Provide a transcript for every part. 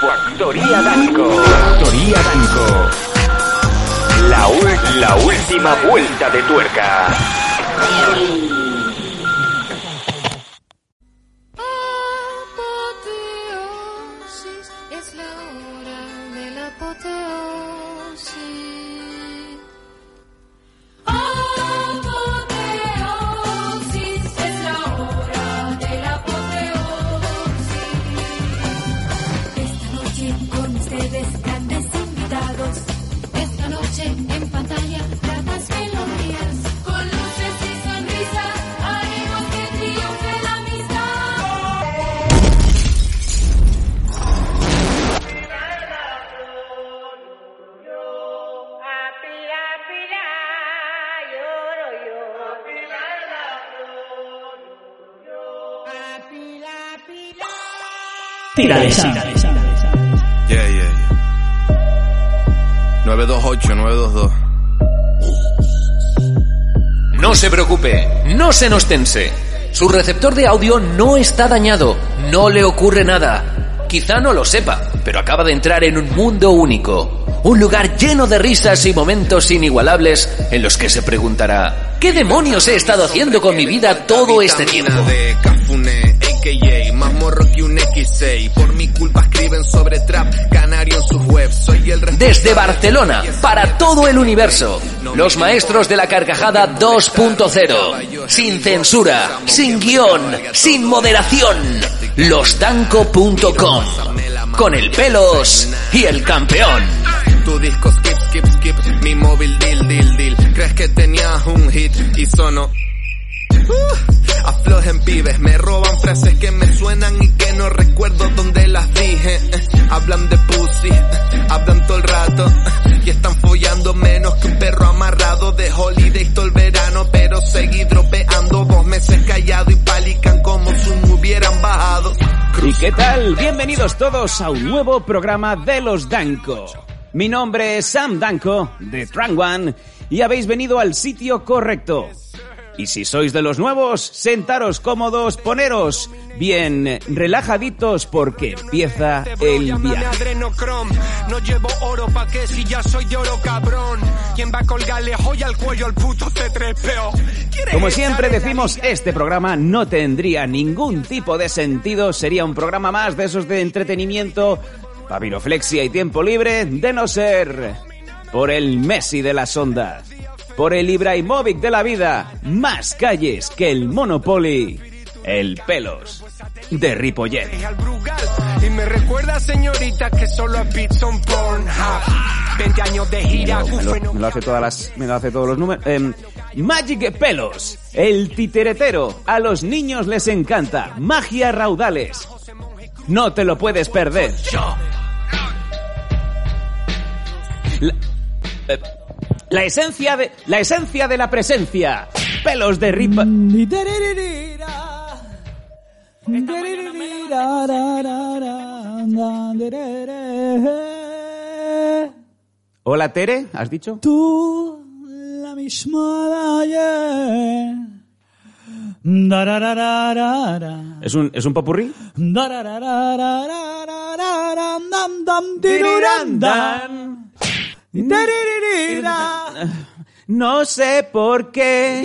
Factoría Danco. Factoría Danco. La, la última vuelta de tuerca. Yeah, yeah, yeah. 928-922. No se preocupe, no se nos tense. Su receptor de audio no está dañado, no le ocurre nada. Quizá no lo sepa, pero acaba de entrar en un mundo único. Un lugar lleno de risas y momentos inigualables en los que se preguntará, ¿qué demonios he estado haciendo con mi vida todo este tiempo? Que un X6. Por mi culpa escriben sobre trap canario en sus webs. Soy el Desde Barcelona, para todo el universo, los maestros de la carcajada 2.0. Sin censura, sin guion, sin moderación. Losdanco.com. Con el pelos y el campeón. Tu disco skip, skip, skip. Mi móvil deal, deal, deal. Crees que tenías un hit y sonó. Uh, aflojen pibes, me roban frases que me suenan y que no recuerdo dónde las dije. Eh, hablan de pussy, eh, hablan todo el rato. eh, y están follando menos que un perro amarrado de holiday todo el verano. Pero seguí dropeando dos meses callado y palican como si me hubieran bajado. ¿Y qué tal? Bienvenidos todos a un nuevo programa de los Danco. Mi nombre es Sam Danco, de Trang One, y habéis venido al sitio correcto. Y si sois de los nuevos, sentaros cómodos, poneros bien relajaditos porque empieza el viaje. no llevo oro si ya soy de oro cabrón. ¿Quién va al cuello al puto C3PO? ¿Quieres Como siempre decimos, este programa no tendría ningún tipo de sentido, sería un programa más de esos de entretenimiento, papiroflexia y tiempo libre, de no ser por el Messi de las ondas, por el Ibrahimovic de la vida, más calles que el Monopoly, el pelos de Ripollet. y me recuerda señorita que solo a beats son Pornhub 20 años de gira Me lo, ufeno- me lo hace todas las, me lo hace todos los números. Em, Magic Pelos, el titeretero. A los niños les encanta. Magia raudales. No te lo puedes perder. La, eh, la esencia de, la esencia de la presencia. Pelos de ripa. Hola Tere, ¿has dicho? Tú, la misma de ayer. Dararararara. ¿Es un, es un popurrí? No sé por qué.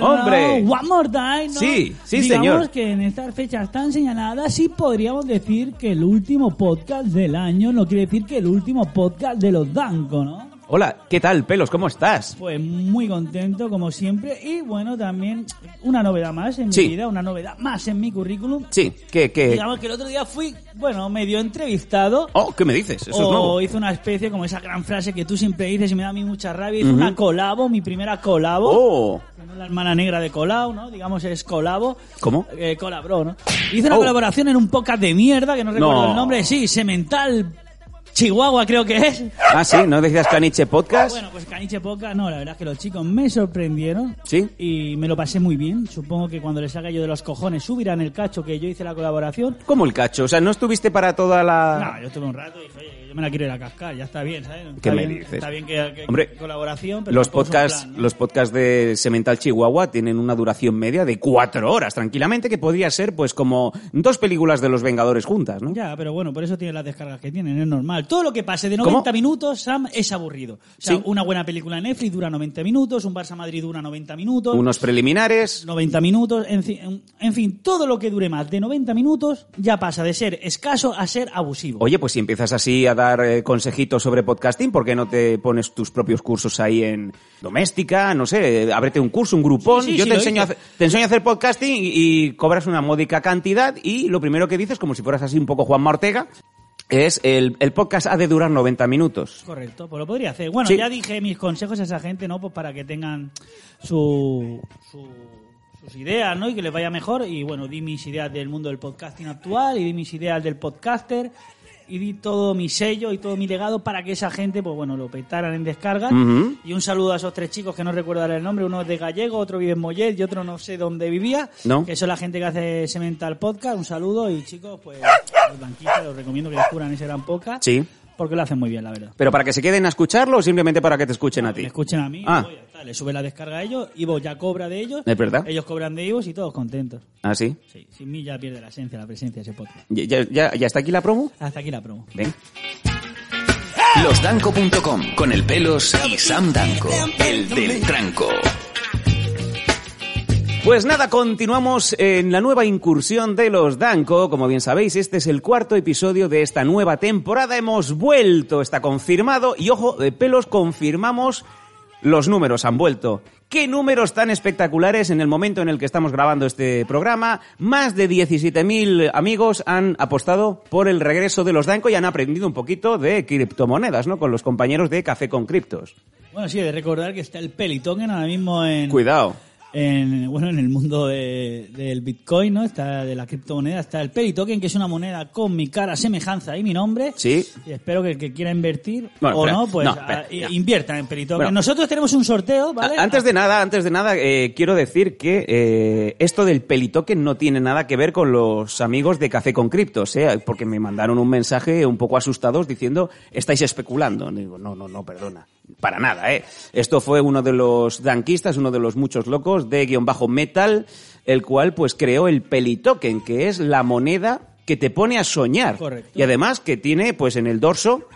¿no? Hombre. One more time, ¿no? Sí, sí, Digamos señor. que en estas fechas tan señaladas sí podríamos decir que el último podcast del año no quiere decir que el último podcast de los Danco, ¿no? Hola, ¿qué tal, Pelos? ¿Cómo estás? Pues muy contento, como siempre. Y bueno, también una novedad más en mi vida, una novedad más en mi currículum. Sí, que, que... Digamos que el otro día fui, bueno, medio entrevistado. Oh, ¿qué me dices? Eso es o nuevo. hice una especie como esa gran frase que tú siempre dices y me da a mí mucha rabia. Una colabo, mi primera colabo. Oh, es la hermana negra de Colau, ¿no? Digamos es colabo. ¿Cómo? Eh, colabró, ¿no? Hice una Oh. colaboración en un podcast de mierda, que no recuerdo No. el nombre. Sí, Semental Chihuahua creo que es. ah, sí, ¿no decías Caniche Podcast? Bueno, pues Caniche Poca, no, la verdad es que los chicos me sorprendieron. Sí. Y me lo pasé muy bien. Supongo que cuando les haga yo de los cojones subirán el cacho que yo hice la colaboración. ¿Cómo el cacho? O sea, ¿no estuviste para toda la...? No, yo estuve un rato y dije, oye, yo me la quiero ir a cascar, ya está bien, ¿sabes? ¿Qué está me bien, dices? Está bien que, que- Hombre, colaboración, pero Los podcasts, plan, ¿no? los podcasts de Semental Chihuahua tienen una duración media de cuatro horas, tranquilamente, que podría ser pues como dos películas de los Vengadores juntas, ¿no? Ya, pero bueno, por eso tiene las descargas que tienen, es normal. Todo lo que pase de 90 ¿Cómo? minutos, Sam, es aburrido. O sea, Sí. una buena película en Netflix dura 90 minutos, un Barça Madrid dura 90 minutos. Unos preliminares. 90 minutos, en, fi- en- en fin, todo lo que dure más de 90 minutos ya pasa de ser escaso a ser abusivo. Oye, pues si empiezas así a dar eh, consejitos sobre podcasting, ¿por qué no te pones tus propios cursos ahí en doméstica? No sé, ábrete un curso, un grupón. Sí, sí, Yo sí, te, enseño a te enseño a hacer podcasting y, y cobras una módica cantidad y lo primero que dices, como si fueras así un poco Juan Ortega, es el, el podcast ha de durar 90 minutos. Correcto, pues lo podría hacer. Bueno, Sí. ya dije mis consejos a esa gente, ¿no? Pues para que tengan su, su- sus ideas, ¿no? Y que les vaya mejor. Y bueno, di mis ideas del mundo del podcasting actual y di mis ideas del podcaster y di todo mi sello y todo mi legado para que esa gente, pues bueno, lo petaran en descargas. Ujú. Y un saludo a esos tres chicos que no recuerdo ahora el nombre, uno es de Gallego, otro vive en Mollet y otro no sé dónde vivía. No. Que son la gente que hace Semental Podcast. Un saludo y chicos, pues los los recomiendo que descubran ese gran podcast. Sí. Porque lo hacen muy bien, la verdad. ¿Pero para que se queden a escucharlo o simplemente para que te escuchen a ti? Me escuchen a mí, Ah. Le sube la descarga a ellos, Ivo ya cobra de ellos, ¿Es verdad? ellos cobran de Ivo y todos contentos. ¿Ah, sí? Sí, sin mí ya pierde la esencia, la presencia ese podcast. ¿Ya, ya, ya- ya está aquí la promo? Hasta aquí la promo. Ven. Losdanco.com con el pelos y Sam Danco, el del tranco. Pues nada, continuamos en la nueva incursión de los Danco. Como bien sabéis, este es el cuarto episodio de esta nueva temporada. Hemos vuelto, está confirmado. Y ojo, de pelos confirmamos los números, han vuelto. ¿Qué números tan espectaculares en el momento en el que estamos grabando este programa? Más de 17.000 amigos han apostado por el regreso de los Danco y han aprendido un poquito de criptomonedas, ¿no? Con los compañeros de Café con Criptos. Bueno, sí, de recordar que está el Pelitoken ahora mismo en, Cuidado. En bueno en el mundo de- del Bitcoin, ¿no? Está de la criptomoneda, está el Pelitoken, que es una moneda con mi cara, semejanza y mi nombre. Sí. Y espero que el que quiera invertir Bueno, o espera, no, pues no, espera, a- ya. invierta en Pelitoken. Bueno. Nosotros tenemos un sorteo, ¿vale? Antes de nada, antes de nada, eh, quiero decir que eh, esto del pelitoken no tiene nada que ver con los amigos de Café con Criptos, ¿eh? porque me mandaron un mensaje un poco asustados diciendo estáis especulando. Digo, no, no, no, perdona, para nada, ¿eh? Esto fue uno de los danquistas, uno de los muchos locos de guion bajo metal, el cual pues creó el pelitoken, que es la moneda que te pone a soñar. Correcto. Y además que tiene pues en el dorso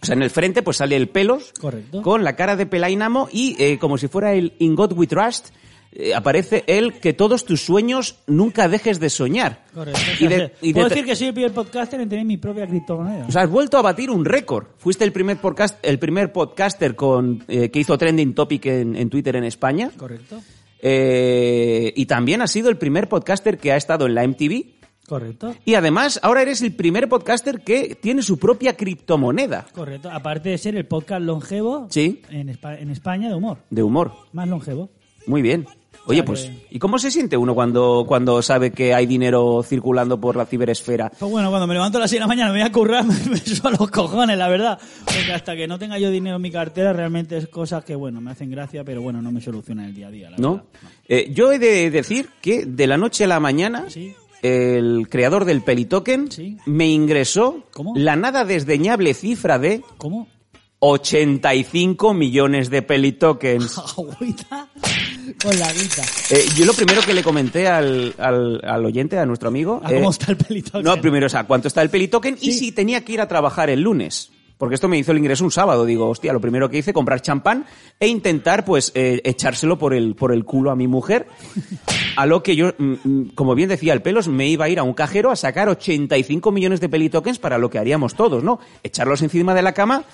o sea, en el frente pues sale el pelos Correcto. con la cara de Pelainamo y eh, como si fuera el In God We Trust eh, aparece el que todos tus sueños nunca dejes de soñar. Correcto. Y de- y de- Puedo decir que soy el primer podcaster en tener mi propia criptomoneda. o sea, has vuelto a batir un récord. Fuiste el primer podcast, el primer podcaster con eh, que hizo trending topic en, en Twitter en España. Correcto. Eh, y también has sido el primer podcaster que ha estado en la MTV. Correcto. Y además, ahora eres el primer podcaster que tiene su propia criptomoneda Correcto. Aparte de ser el podcast longevo Sí. en España de humor. de humor. Más longevo. Muy bien. Oye, pues, ¿y cómo se siente uno cuando, cuando sabe que hay dinero circulando por la ciberesfera? Pues bueno, cuando me levanto a las 6 de la mañana me voy a currar, me, subo a los cojones, la verdad. Porque hasta que no tenga yo dinero en mi cartera, realmente es cosas que, bueno, me hacen gracia, pero bueno, no me solucionan el día a día, la ¿No? verdad. Eh, yo he de decir que de la noche a la mañana, Sí. el creador del Pelitoken Sí. me ingresó ¿Cómo? la nada desdeñable cifra de ¿Cómo? 85 millones de Pelitokens. Con la guita. Eh, yo lo primero que le comenté al, al, al oyente, a nuestro amigo... ¿A eh, cómo está el pelito? No, primero, o sea, cuánto está el pelitoken y si tenía que ir a trabajar el lunes. Porque esto me hizo el ingreso un sábado. Digo, hostia, lo primero que hice, comprar champán e intentar, pues, eh, echárselo por el, por el culo a mi mujer. A lo que yo, mm, mm, como bien decía el pelos, me iba a ir a un cajero a sacar 85 millones de pelitokens para lo que haríamos todos, ¿no? Echarlos encima de la cama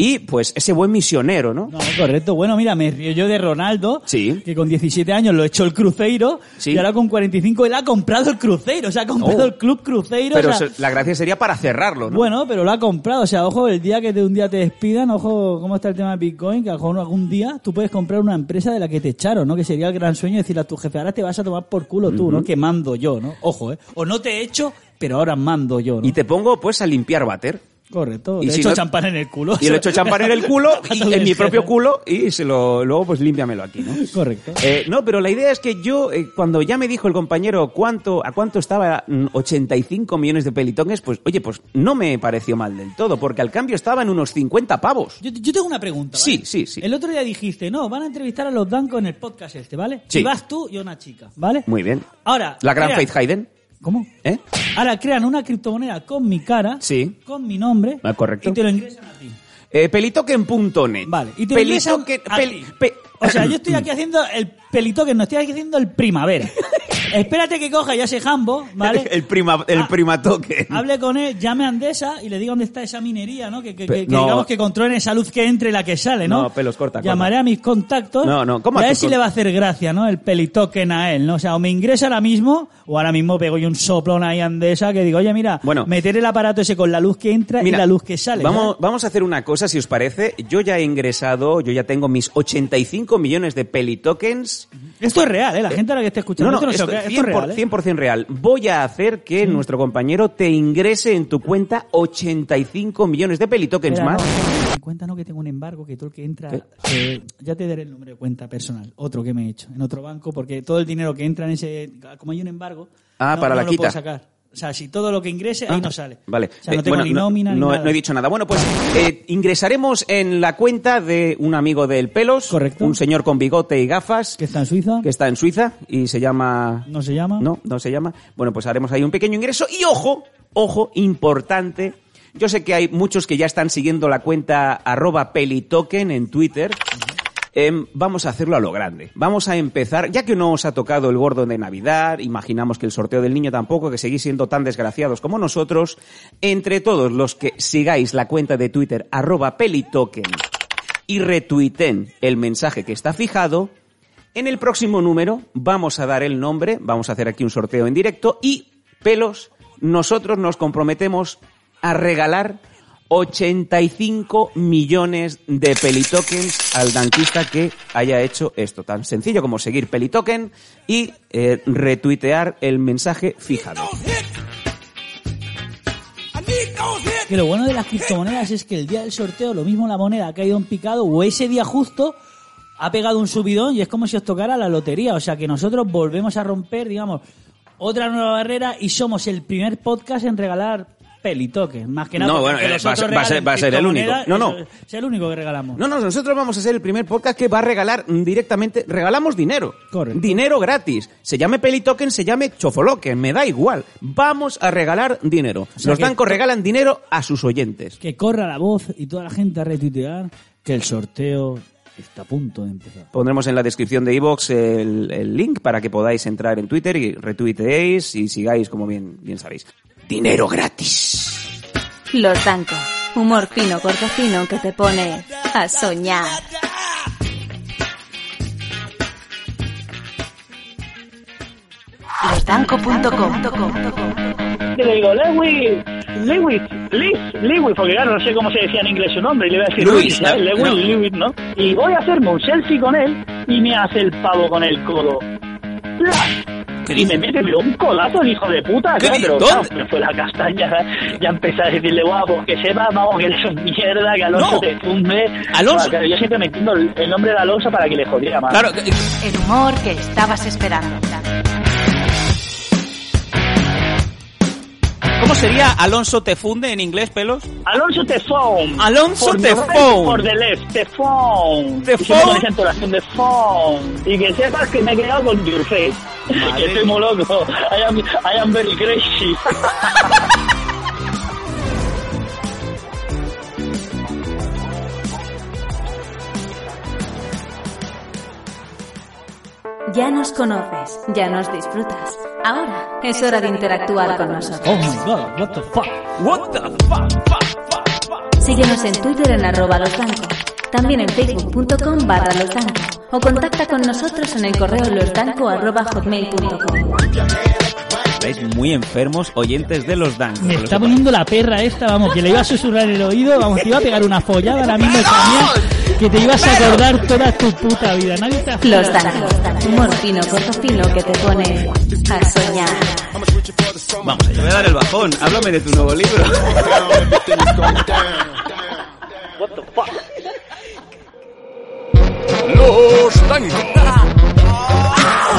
y, pues, ese buen misionero, ¿no? No, correcto. Bueno, mira, me río yo de Ronaldo, Sí. que con 17 años lo echó el Cruzeiro, Sí. y ahora con 45 él ha comprado el Cruzeiro, o sea, ha comprado Oh. el Club Cruzeiro. Pero o sea, se- la gracia sería para cerrarlo, ¿no? Bueno, pero lo ha comprado. O sea, ojo, el día que de un día te despidan, ojo, cómo está el tema de Bitcoin, que algún día tú puedes comprar una empresa de la que te echaron, ¿no? Que sería el gran sueño decirle a tu jefe, ahora te vas a tomar por culo tú, ¿no? Que mando yo, ¿no? Ojo, ¿eh? O no te he hecho, pero ahora mando yo, ¿no? Y te pongo, pues, a limpiar váter. Correcto. Y Le si echo no- champán en el culo. Y le echo champán en el culo, y en mi propio culo, y se lo, luego pues límpiamelo aquí, ¿no? Correcto. Eh, no, pero la idea es que yo, eh, cuando ya me dijo el compañero cuánto, a cuánto estaba mm, 85 millones de pelitones, pues oye, pues no me pareció mal del todo, porque al cambio estaba en unos 50 pavos. Yo, yo tengo una pregunta. ¿vale? Sí, sí, sí. El otro día dijiste, no, van a entrevistar a los Danco en el podcast este, ¿vale? Sí. Y vas tú y una chica, ¿vale? Muy bien. Ahora. La gran Faith Hayden, ¿Cómo? ¿eh? Ahora crean una criptomoneda con mi cara, Sí. con mi nombre, Ah, correcto. y te lo ingresan a ti. Eh, pelitoken.net. Vale, y te lo ingresan a ti. pe- O sea, yo estoy aquí haciendo el pelitoken, no estoy aquí haciendo el primavera. Espérate que coja ya ese jambo, ¿vale? el prima, el Ah, prima token. Hable con él, llame a Andesa y le diga dónde está esa minería, ¿no? Que, que- Pe- que- que no. digamos que controlen esa luz que entre y la que sale, ¿no? No, pelos, corta, corta. Llamaré a mis contactos No, no, ¿cómo a ver si le va a hacer gracia, ¿no? El pelitoken a él, ¿no? O sea, o me ingresa ahora mismo o ahora mismo pego yo un soplón ahí a Andesa que digo, oye, mira, Bueno. meter el aparato ese con la luz que entra Mira, y la luz que sale. Vamos, ¿sabes? vamos a hacer una cosa, si os parece. Yo ya he ingresado, yo ya tengo mis 85 millones de pelitokens. Esto es real, ¿eh? La gente a la que esté escuchando No, no, esto no se esto, lo crea, esto es 100%, real, ¿eh? 100% real. Voy a hacer que nuestro compañero te ingrese en tu cuenta 85 millones de pelitokens Espera, más. no, en cuenta no que tengo un embargo, que todo el que entra, eh, ya te daré el número de cuenta personal, otro que me he hecho, en otro banco, porque todo el dinero que entra en ese, como hay un embargo, Ah, para la lo quita. puedo sacar. O sea, si todo lo que ingrese, ahí Ah, no sale. Vale. O sea, no Eh, tengo bueno, ni nómina ni no, nada. no he dicho nada. Bueno, pues eh, ingresaremos en la cuenta de un amigo del Pelos. Correcto. Un señor con bigote y gafas. Que está en Suiza, que está en Suiza y se llama... no se llama. No, no se llama. Bueno, pues haremos ahí un pequeño ingreso. Y ojo, ojo, importante. Yo sé que hay muchos que ya están siguiendo la cuenta arroba pelitoken en Twitter. Em, vamos a hacerlo a lo grande. Vamos a empezar, ya que no os ha tocado el gordo de Navidad, imaginamos que el sorteo del niño tampoco, que seguís siendo tan desgraciados como nosotros, entre todos los que sigáis la cuenta de Twitter arroba pelitoken y retuiten el mensaje que está fijado, en el próximo número vamos a dar el nombre, vamos a hacer aquí un sorteo en directo y, pelos, nosotros nos comprometemos a regalar 85 millones de pelitokens al dentista que haya hecho esto. Tan sencillo como seguir pelitoken y eh, retuitear el mensaje fijado. Que lo bueno de las criptomonedas es que el día del sorteo, lo mismo la moneda ha caído en picado o ese día justo ha pegado un subidón y es como si os tocara la lotería. O sea que nosotros volvemos a romper, digamos, otra nueva barrera y somos el primer podcast en regalar pelitoques. Más que nada No, bueno, eh, va a ser- va a ser- regalen va a ser el único. No, no. Es el único que regalamos. No, no, nosotros vamos a ser el primer podcast que va a regalar directamente, regalamos dinero. Correcto. Dinero gratis. Se llame Pelitoken, se llame Chofoloken, me da igual. Vamos a regalar dinero. sea Los bancos regalan dinero a sus oyentes. Que corra la voz y toda la gente a retuitear que el sorteo está a punto de empezar. Pondremos en la descripción de iVoox el, el link para que podáis entrar en Twitter y retuiteéis y sigáis como bien, bien sabéis. Dinero gratis. Los Danco. Humor fino, corto fino que te pone a soñar. Losdanco.com Y le digo, Lewis, Lewis, Liz, Lewis, porque claro, no sé cómo se decía en inglés su nombre, y le voy a decir Luis, ¿sabes? no, Lewis, no. Lewis, ¿no? Y voy a hacerme un selfie con él, y me hace el pavo con el codo. ¡Plas! ¿Qué Y me mete pero un codazo el hijo de puta, ¿Qué claro, di- pero dónde? claro, me fue la castaña, ya empecé a decirle, guapo, que sepa, vamos, que eres un mierda, que Alonso No. te funde. Alonso. Claro, yo siempre metiendo el, nombre de Alonso para que le jodiera más. Claro, El humor que estabas esperando. ¿Cómo sería Alonso te funde en inglés, pelos? Alonso Tefón. Alonso Por the right, Tefón. Por the left. Y siempre con esa entonación de phone. Y que sepas que me he quedado con your face. Que estoy muy loco. I am, I am very crazy. Ya nos conoces, ya nos disfrutas. Ahora es hora de interactuar con nosotros. Oh my god, what the fuck. What the fuck, fuck, fuck, fuck? Síguenos en Twitter en arroba losdanco. También en facebook.com barra losdanco. O contacta con nosotros en el correo losdanco arroba hotmail.com. Estáis muy enfermos oyentes de los Dan. Me está poniendo la perra esta, vamos, que le iba a susurrar en el oído, vamos, te iba a pegar una follada ahora mismo también, que te ibas a acordar toda tu puta vida. Nadie te ha Los Danco. Humor fino, corto fino que te pone a soñar. Vamos allá. Voy a dar el bajón. Háblame de tu nuevo libro. What the fuck? Los Dancos.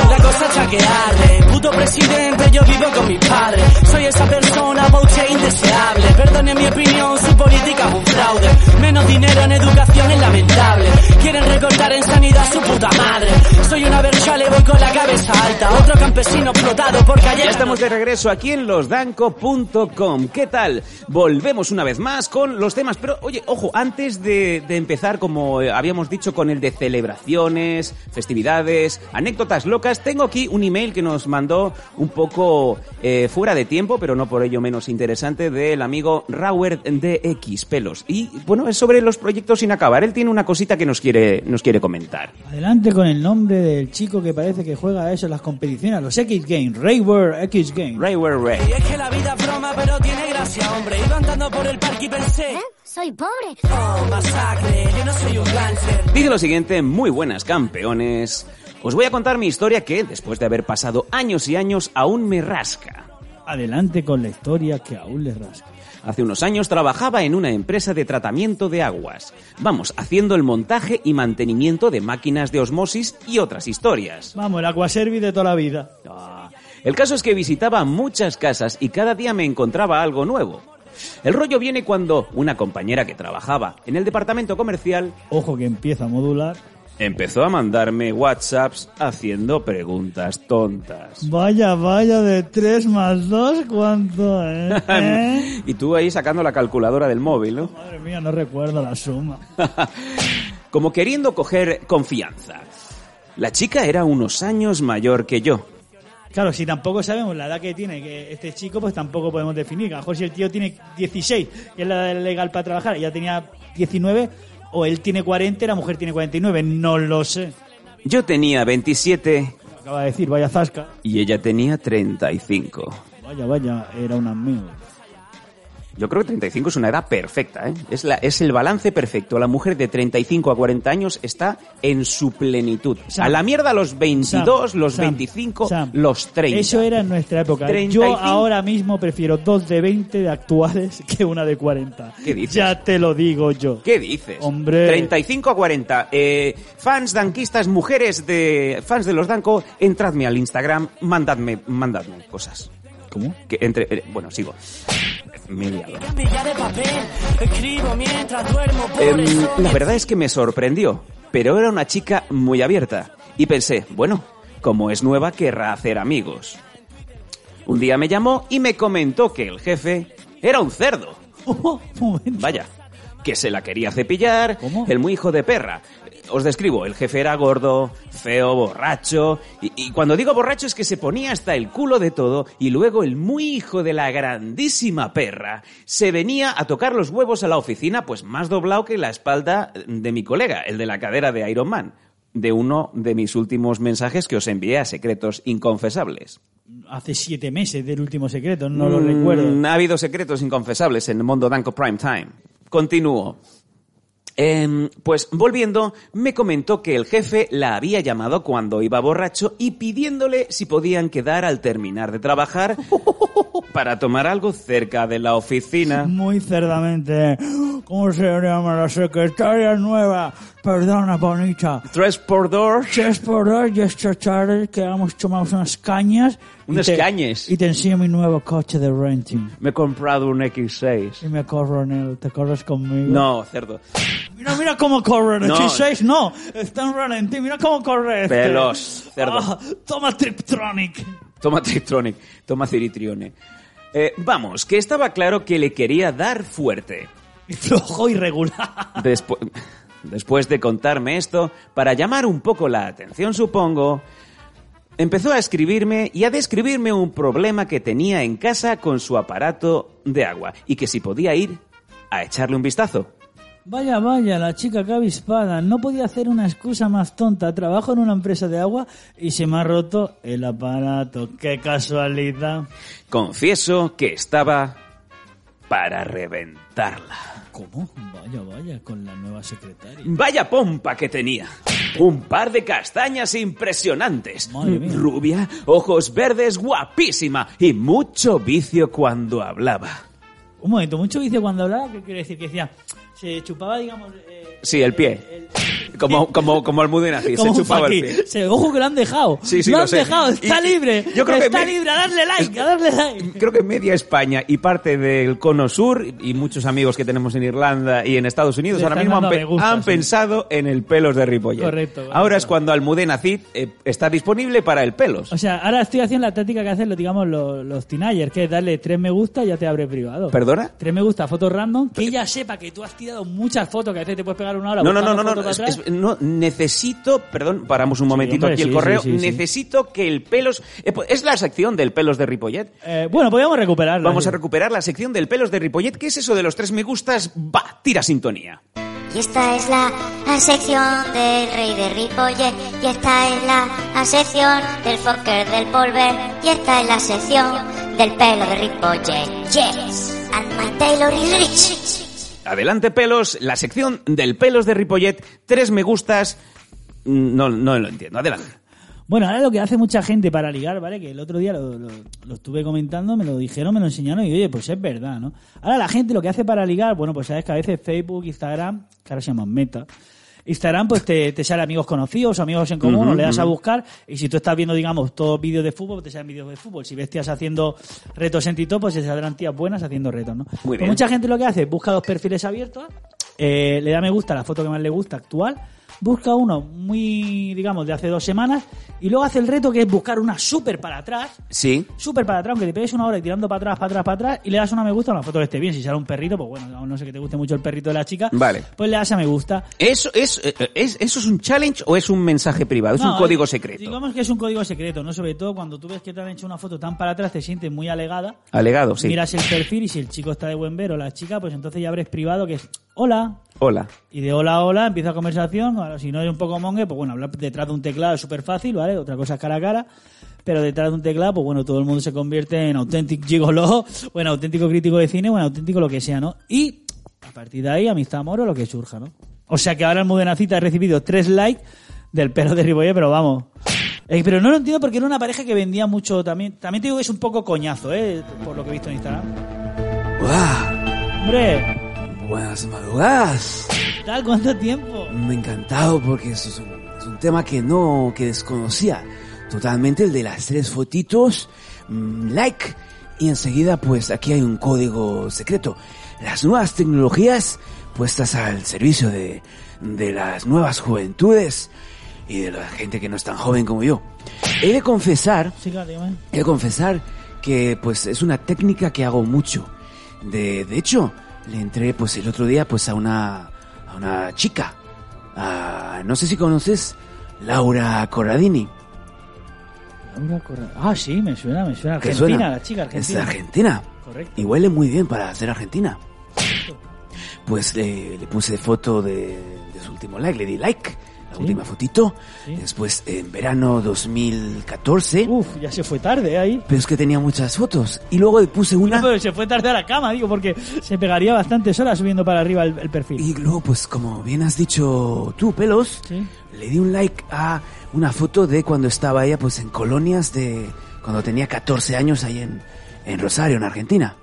La cosa chaquearle, puto presidente, yo vivo con mi padre. Soy esa persona bauche indeseable. Perdone mi opinión, su política es un fraude. Menos dinero en educación es lamentable. Quieren recortar en sanidad su puta madre. Soy una verchale, voy con la cabeza alta. Otro campesino explotado por calle. Ya estamos de regreso aquí en losdanco.com. ¿Qué tal? Volvemos una vez más con los temas. Pero, oye, ojo, antes de, de empezar, como habíamos dicho, con el de celebraciones, festividades, anécdotas locas, tengo aquí un email que nos mandó un poco eh, fuera de tiempo, pero no por ello menos interesante, del amigo Rauer DX Pelos. Y, bueno, es sobre los proyectos sin acabar. Él tiene una cosita que nos quiere, nos quiere comentar. Adelante con el nombre del chico que parece que juega a eso en las competiciones, a los X Games, Rayware X Games. Rauer Ray. Y es que la vida es broma, pero tiene gracia, hombre. Iba andando por el parque y pensé, Soy pobre. oh, masacre, yo no soy un gánster. Dice lo siguiente, muy buenas campeones. Os voy a contar mi historia que, después de haber pasado años y años, aún me rasca. Adelante con la historia que aún le rasca. Hace unos años trabajaba en una empresa de tratamiento de aguas. Vamos, haciendo el montaje y mantenimiento de máquinas de osmosis y otras historias. Vamos, el Aquaservi de toda la vida. Ah, El caso es que visitaba muchas casas y cada día me encontraba algo nuevo. El rollo viene cuando una compañera que trabajaba en el departamento comercial Ojo que empieza a modular. Empezó a mandarme WhatsApps haciendo preguntas tontas. Vaya, vaya, de 3 más 2, ¿cuánto es? ¿Eh? y tú ahí sacando la calculadora del móvil, ¿no? Madre mía, no recuerdo la suma. Como queriendo coger confianza. La chica era unos años mayor que yo. Claro, si tampoco sabemos la edad que tiene que este chico, pues tampoco podemos definir. A lo mejor si el tío tiene 16, que es la edad legal para trabajar, y ya tenía 19, o él tiene 40 y la mujer tiene 49, no lo sé. Yo tenía 27 Acaba de decir, vaya zasca. y ella tenía 35. Vaya, vaya, era un amigo. Yo creo que 35 es una edad perfecta, ¿eh? Es, la, es el balance perfecto. La mujer de 35 a 40 años está en su plenitud. Sam, a la mierda los 22, Sam, los Sam, 25, Sam. los 30. Eso era en nuestra época. 35. Yo ahora mismo prefiero dos de 20 de actuales que una de 40. ¿Qué dices? Ya te lo digo yo. ¿Qué dices? Hombre. 35 a 40. Eh, fans danquistas, mujeres de fans de los Danco, entradme al Instagram, mandadme, mandadme cosas. ¿Cómo? Que entre, eh, bueno, sigo. Me he liado. Em, la verdad es que me sorprendió, pero era una chica muy abierta. Y pensé, bueno, como es nueva, querrá hacer amigos. Un día me llamó y me comentó que el jefe era un cerdo. Vaya, que se la quería cepillar, ¿Cómo? el muy hijo de perra. Os describo, el jefe era gordo, feo, borracho, y, y cuando digo borracho es que se ponía hasta el culo de todo, y luego el muy hijo de la grandísima perra se venía a tocar los huevos a la oficina, pues más doblado que la espalda de mi colega, el de la cadera de Iron Man, de uno de mis últimos mensajes que os envié a secretos inconfesables. Hace siete meses del último secreto, no lo Mm, recuerdo. Ha habido secretos inconfesables en el mundo Danco Prime Time. Continúo. Em, pues volviendo, me comentó que el jefe la había llamado cuando iba borracho y pidiéndole si podían quedar al terminar de trabajar para tomar algo cerca de la oficina. Muy cerdamente. ¿Cómo se llama la secretaria nueva? Perdona, bonita. Tres por dos. Tres por dos y esta tarde que hemos tomado unas cañas. Y Unas te- cañas. Y te enseño mi nuevo coche de renting. Me he comprado un X6. Y me corro en él. ¿Te corres conmigo? No, cerdo. Mira, mira cómo corre el No. X6. No, está en ralentí. Mira cómo corre este. Pelos, cerdo. Ah, toma Triptronic. Toma Triptronic, toma Ciritrione. Eh, vamos, que estaba claro que le quería dar fuerte. Y flojo y regular. Después, después de contarme esto, para llamar un poco la atención, supongo, empezó a escribirme y a describirme un problema que tenía en casa con su aparato de agua y que si podía ir a echarle un vistazo. Vaya, vaya, la chica que avispada. No podía hacer una excusa más tonta. Trabajo en una empresa de agua y se me ha roto el aparato. Qué casualidad. Confieso que estaba para reventarla. ¿Cómo? Vaya, vaya, con la nueva secretaria. Vaya pompa que tenía. Un par de castañas impresionantes. Rubia, ojos verdes, guapísima y mucho vicio cuando hablaba. Un momento, mucho vicio cuando hablaba, ¿qué quiere decir? Que decía, se chupaba, digamos... eh, Sí, el pie. Como, como, como el Mudena así, se chupaba el pie. Se- ojo que lo han dejado. Sí, sí, lo, lo han sé. dejado, está Y- libre. yo creo que está me- libre, a darle like, a darle like. Creo que media España y parte del cono sur y muchos amigos que tenemos en Irlanda y en Estados Unidos ahora mismo han, dando pe- me gusta, han sí. pensado en el pelos de Ripollet. Correcto, correcto. Ahora es cuando Almudena Cid eh, está disponible para el pelos. O sea, ahora estoy haciendo la táctica que hacen, digamos, los, los teenagers, que es darle tres me gusta y ya te abre privado. ¿Perdona? Tres me gusta, fotos random, que ella sepa que tú has tirado muchas fotos, que a veces te puedes pegar una hora No, no, no, no, no, es- es- no, necesito, perdón, paramos un momentito hombre, aquí el sí, correo, sí, sí, sí. necesito que el pelos, eh, pues, es la sección del pelos de Ripollet. Eh, bueno, podríamos recuperarlo. Vamos sí. a recuperar la sección del pelos de Ripollet. ¿Qué es eso de los tres me gustas? Va, tira sintonía. Y esta es la, la sección del rey de Ripollet. Y esta es la, la sección del Fokker del Polver. Y esta es la sección del pelo de Ripollet. Yes, and my Taylor is rich. Adelante, pelos, la sección del pelos de Ripollet. Tres me gustas. No, no lo entiendo. Adelante. Bueno, ahora lo que hace mucha gente para ligar, ¿vale? Que el otro día lo, lo- lo estuve comentando, me lo dijeron, me lo enseñaron y oye, pues es verdad, ¿no? Ahora la gente lo que hace para ligar, bueno, pues sabes que a veces Facebook, Instagram, que ahora se llaman Meta, Instagram pues te, te sale amigos conocidos, amigos en común, o le das a buscar y si tú estás viendo, digamos, todos vídeos de fútbol, te salen vídeos de fútbol. Si ves tías haciendo retos en TikTok, pues te saldrán tías buenas haciendo retos, ¿no? Muy Pues mucha gente lo que hace es busca dos perfiles abiertos, eh, le da me gusta a la foto que más le gusta actual, busca uno muy, digamos, de hace dos semanas y luego hace el reto que es buscar una súper para atrás, Sí. súper para atrás, aunque te pegues una hora y tirando para atrás, para atrás, para atrás y le das una me gusta a una foto que esté bien. Si sale un perrito, pues bueno, no sé que te guste mucho el perrito de la chica, Vale. pues le das a me gusta. ¿Eso es, eh, es, ¿Eso es un challenge o es un mensaje privado? Es No, un código eh, secreto. Digamos que es un código secreto, ¿no? Sobre todo cuando tú ves que te han hecho una foto tan para atrás, te sientes muy alegada. Alegado, sí. Miras el perfil y si el chico está de buen ver o la chica, pues entonces ya abres privado que es hola. Hola. Y de hola, hola, empieza conversación. Ahora, si no eres un poco mongue, pues bueno, hablar detrás de un teclado es súper fácil, ¿vale? Otra cosa es cara a cara. Pero detrás de un teclado, pues bueno, todo el mundo se convierte en auténtico gigolo, o en auténtico crítico de cine, o en auténtico lo que sea, ¿no? Y a partir de ahí, amistad, amor o lo que surja, ¿no? O sea que ahora el Mudenacita ha recibido tres likes del pelo de Riboye, pero vamos. Eh, pero no lo entiendo porque era una pareja que vendía mucho también. También te digo que es un poco coñazo, ¿eh? Por lo que he visto en Instagram. Hombre, Buenas madrugadas. ¿qué tal? ¿Cuánto tiempo? Me ha encantado porque eso es un, es un tema que no, que desconocía totalmente, el de las tres fotitos, mm, like, y enseguida pues aquí hay un código secreto. Las nuevas tecnologías puestas al servicio de, de las nuevas juventudes y de la gente que no es tan joven como yo. He de confesar Sí, claro. He de confesar que pues es una técnica que hago mucho. De, de hecho, le entré pues el otro día pues a una a una chica. A- no sé si conoces Laura Corradini. Laura Corra- Ah, sí, me suena, me suena. ¿Te Argentina, suena? la chica argentina. Es argentina. Correcto. Y huele muy bien para ser argentina. Pues le, le puse foto de, de su último like, le di like, la Sí. última fotito. Sí. Después en verano 2014. Uf, ya se fue tarde ¿eh? ahí. Pero es que tenía muchas fotos. Y luego puse una... No, pero se fue tarde a la cama, digo, porque se pegaría bastantes horas subiendo para arriba el, el perfil. Y luego, pues como bien has dicho tú, Pelos, Sí. le di un like a una foto de cuando estaba ella pues en colonias de... cuando tenía 14 años ahí en, en Rosario, en Argentina.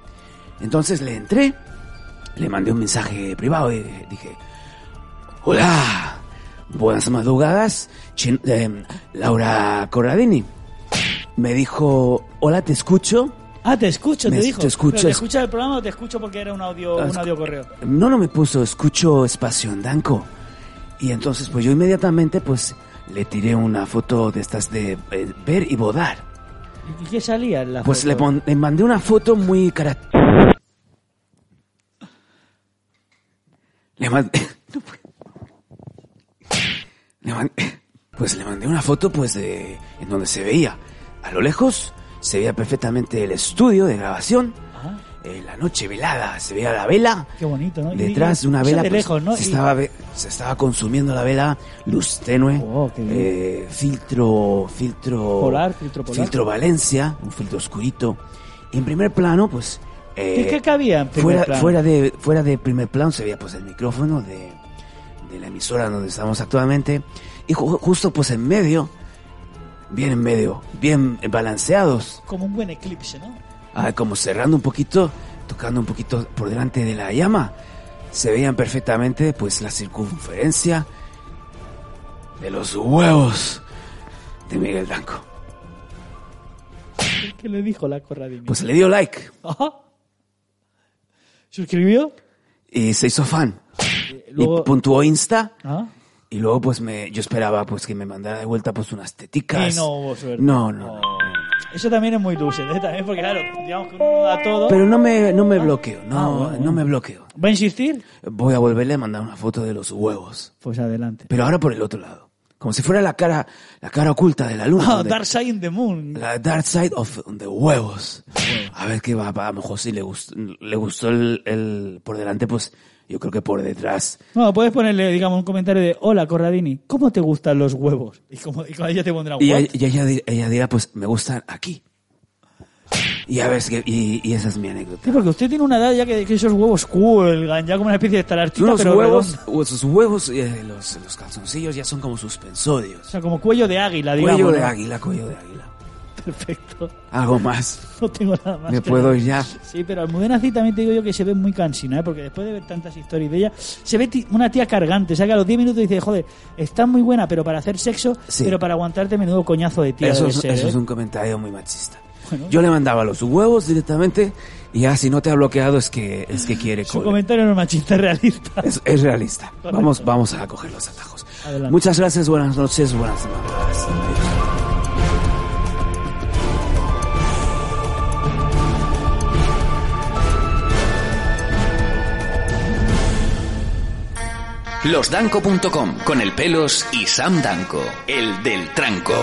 Entonces le entré, le mandé un mensaje privado y dije, hola, buenas madrugadas, Chin- eh, Laura Corradini. Me dijo, hola, te escucho. Ah, te escucho, Me- te dijo. te escucho, ¿Pero ¿Te es- escucha el programa o te escucho porque era un audio, un audio correo? No, no me puso, escucho espacio en Danco. Y entonces, pues yo inmediatamente, pues, le tiré una foto de estas de eh, ver y bodar. ¿Y qué salía en la Pues foto? le, pon- le mandé una foto muy cara... Le mandé... Le mandé- Pues le mandé una foto, pues, de... en donde se veía, a lo lejos, se veía perfectamente el estudio de grabación, Ajá, eh, la noche velada, se veía la vela, qué bonito, ¿no? Detrás de una vela pues, lejos, ¿no? se, Y- estaba, se estaba consumiendo la vela luz tenue Oh, qué bien. eh, filtro filtro Polar, filtro polar. filtro Valencia un filtro oscurito y en primer plano pues Eh, ¿Qué, qué cabía en primer fuera, plano? fuera, de, fuera de primer plano se veía pues el micrófono de, de la emisora donde estamos actualmente. Y ju- justo pues en medio, bien en medio, bien balanceados, Como un buen eclipse, ¿no? ah, como cerrando un poquito, tocando un poquito por delante de la llama, se veían perfectamente pues la circunferencia de los huevos de Miguel Danco. ¿Qué le dijo la corradina? Pues le dio like Ajá. ¿Suscribió? y se hizo fan. Luego- Y puntuó Insta. Ah. Y luego pues me, yo esperaba pues que me mandara de vuelta pues unas teticas. Y no hubo suerte. No, no, no. Eso también es muy loser, ¿eh? También porque, claro, digamos que uno da todo. Pero no me, no me bloqueo, no, Ah, bueno, no me bloqueo. ¿Va a insistir? Voy a volverle a mandar una foto de los huevos. Pues adelante. Pero ahora por el otro lado. Como si fuera la cara, la cara oculta de la luna. Ah, donde- Dark Side in the Moon. La dark side of the huevos. A ver qué va, a lo mejor si le gustó, le gustó el, el por delante, pues yo creo que por detrás. No, puedes ponerle, digamos, un comentario de Hola, Corradini, ¿cómo te gustan los huevos? Y como, y ella te pondrá Y ella, y ella ella dirá, pues me gustan aquí. Y a ver, y, y esa es mi anécdota. Sí, porque usted tiene una edad ya que, que esos huevos cuelgan, ya como una especie de estalactita, Los pero huevos, sus huevos, eh, los, los calzoncillos ya son como suspensorios. O sea, como cuello de águila, digamos. Cuello de águila, cuello de águila. Perfecto. Algo más. No tengo nada más. Me puedo ir ya. Sí, pero Almudena Cid también te digo yo que se ve muy cansina, ¿eh? porque después de ver tantas historias de ella, se ve una tía cargante. O sea, que a los 10 minutos dice, joder, está muy buena, pero para hacer sexo, Sí. pero para aguantarte menudo coñazo de tía Eso, es, ser, eso ¿eh? es un comentario muy machista. Bueno. Yo le mandaba los huevos directamente y ya si no te ha bloqueado es que, es que quiere Su comentario no es machista, es realista. Es, es realista. Correcto. Vamos, vamos a coger los atajos. Adelante. Muchas gracias, buenas noches, buenas madrugadas. Losdanco.com con el pelos y Sam Danco, el del tranco.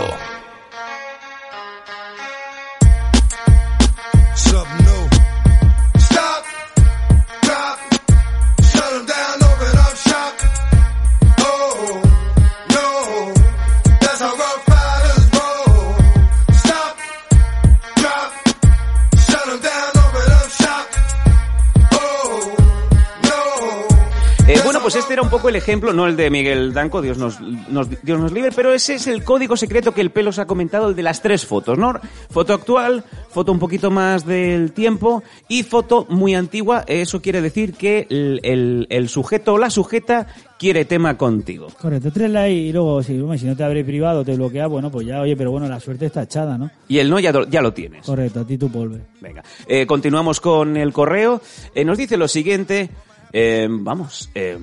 Pues este era un poco el ejemplo, no el de Miguel Danco, Dios nos, nos- Dios nos libre, pero ese es el código secreto que el Pelos ha comentado, el de las tres fotos, ¿no? Foto actual, foto un poquito más del tiempo y foto muy antigua. Eso quiere decir que el, el- el sujeto o la sujeta quiere tema contigo. Correcto, tres likes y luego, si, no te abre privado, te bloquea, bueno, pues ya, oye, pero bueno, la suerte está echada, ¿no? Y el no ya, ya lo tienes. Correcto, a ti tu polvo. Venga, eh, continuamos con el correo. Eh, nos dice lo siguiente. Eh, vamos. eh,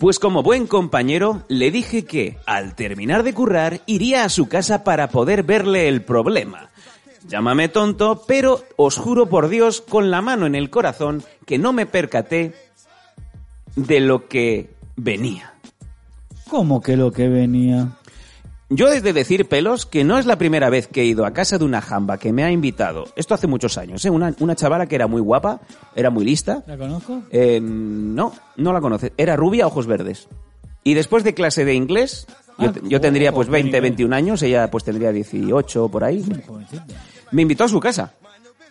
pues como buen compañero, le dije que, al terminar de currar, iría a su casa para poder verle el problema. Llámame tonto, pero os juro por Dios, con la mano en el corazón, que no me percaté de lo que venía. ¿Cómo que lo que venía? Yo he de decir, pelos, que no es la primera vez que he ido a casa de una jamba que me ha invitado. Esto hace muchos años, ¿eh? Una, una chavala que era muy guapa, era muy lista. ¿La conozco? Eh, no, no la conoces. Era rubia, ojos verdes. Y después de clase de inglés, yo, Ah, yo tendría oh, pues qué 20, nivel. 21 años, ella pues tendría 18 por ahí. Me invitó a su casa.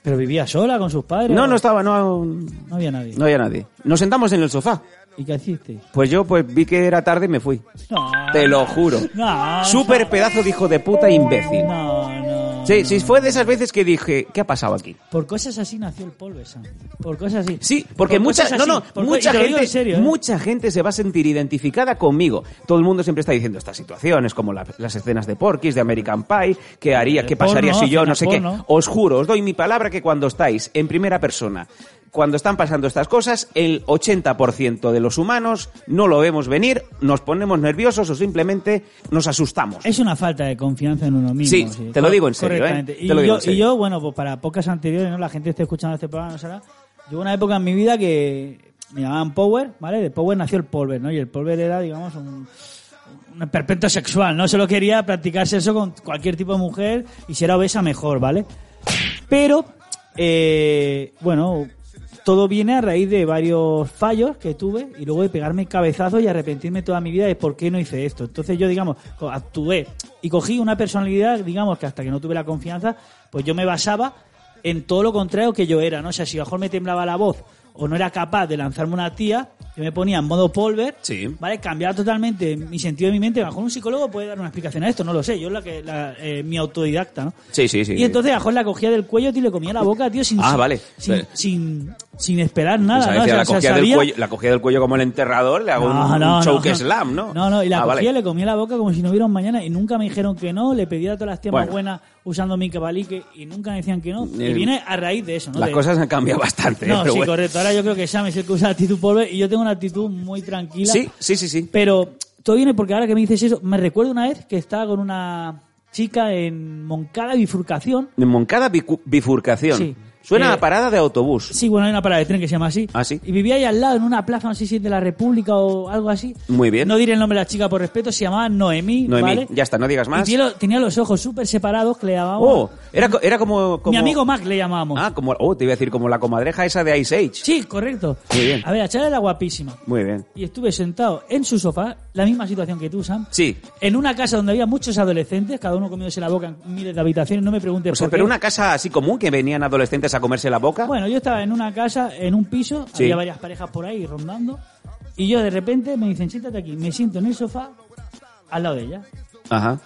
¿Pero vivía sola con sus padres? No, no estaba, no, No había nadie. no había nadie. Nos sentamos en el sofá. ¿Y qué hiciste? Pues yo pues vi que era tarde y me fui. No. Te lo juro. No, Súper pedazo de hijo de puta imbécil. No, no. Sí, sí, fue de esas veces que dije, ¿qué ha pasado aquí? Por cosas así nació el polvo, Sam. Por cosas así. Sí, porque Por mucha, no, no, Por- mucha gente, serio, ¿eh? mucha gente se va a sentir identificada conmigo. Todo el mundo siempre está diciendo estas situaciones, como la- las escenas de Porky's, de American Pie, que haría, qué pasaría si yo, no sé qué. Os juro, os doy mi palabra que cuando estáis en primera persona, cuando están pasando estas cosas, el 80% de los humanos no lo vemos venir, nos ponemos nerviosos o simplemente nos asustamos. Es una falta de confianza en uno mismo. Sí, te lo digo en serio, ¿eh? Te Y, lo digo yo, en serio. y yo, bueno, pues para pocas anteriores, ¿no? La gente esté escuchando este programa, no será. Yo una época en mi vida que me llamaban Power, ¿vale? De Power nació el Polver, ¿no? Y el Polver era, digamos, un, un perpetuo sexual, ¿no? Solo quería practicar sexo con cualquier tipo de mujer y si era obesa mejor, ¿vale? Pero, eh, bueno, todo viene a raíz de varios fallos que tuve y luego de pegarme cabezazos y arrepentirme toda mi vida de por qué no hice esto. Entonces yo, digamos, actué y cogí una personalidad, digamos, que hasta que no tuve la confianza, pues yo me basaba en todo lo contrario que yo era, ¿no? O sea, si a lo mejor me temblaba la voz o no era capaz de lanzarme una tía, yo me ponía en modo polver, Sí. ¿vale? Cambiaba totalmente mi sentido de mi mente. A lo mejor un psicólogo puede dar una explicación a esto, no lo sé. Yo es la que, la, eh, mi autodidacta, ¿no? Sí, sí, sí. Y entonces a lo mejor la cogía del cuello, tío, y le comía la boca, tío, sin, Ah, sin- vale. sin, sin, sin esperar nada, ¿no? O sea, la, o sea, cogía del cuello, la cogía del cuello como el enterrador, le hago un, No, un no, choke slam, ¿no? No, no, y la Ah, cogía, vale. le comía la boca como si no hubiera un mañana y nunca me dijeron que no, le pedía todas las temas Bueno. buenas usando mi cabalique y nunca me decían que no. Y Eh, viene a raíz de eso, ¿no? Las De- cosas han cambiado bastante. ¿eh? No, pero sí, bueno. correcto. Ahora yo creo que Sam es el que usa actitud polvo y yo tengo una actitud muy tranquila. Sí, sí, sí, sí. Pero todo viene porque ahora que me dices eso, me recuerdo una vez que estaba con una chica en Moncada Bifurcación. En Moncada bifurcación. Sí. Suena Eh, a parada de autobús. Sí, bueno, hay una parada de tren que se llama así. Ah, sí. Y vivía ahí al lado, en una plaza, no sé si es de la República o algo así. Muy bien. No diré el nombre de la chica por respeto, se llamaba Noemí, Noemí, ¿vale? ya está, no digas Y más. tenía, lo- tenía los ojos súper separados que le llamábamos. Oh, era, era como, como- Mi amigo Mac le llamábamos. Ah, como, oh, te iba a decir, como la comadreja esa de Ice Age. Sí, correcto. Muy bien. A ver, la chavala era guapísima. Muy bien. Y estuve sentado en su sofá, la misma situación que tú, Sam. Sí. En una casa donde había muchos adolescentes, cada uno comiéndose la boca en miles de habitaciones, no me preguntes O sea, por pero qué. una casa así común que venían adolescentes a comerse la boca. Bueno, yo estaba en una casa, en un piso, Sí. había varias parejas por ahí rondando, y yo de repente me dicen, siéntate aquí, me siento en el sofá, al lado de ella. Ajá.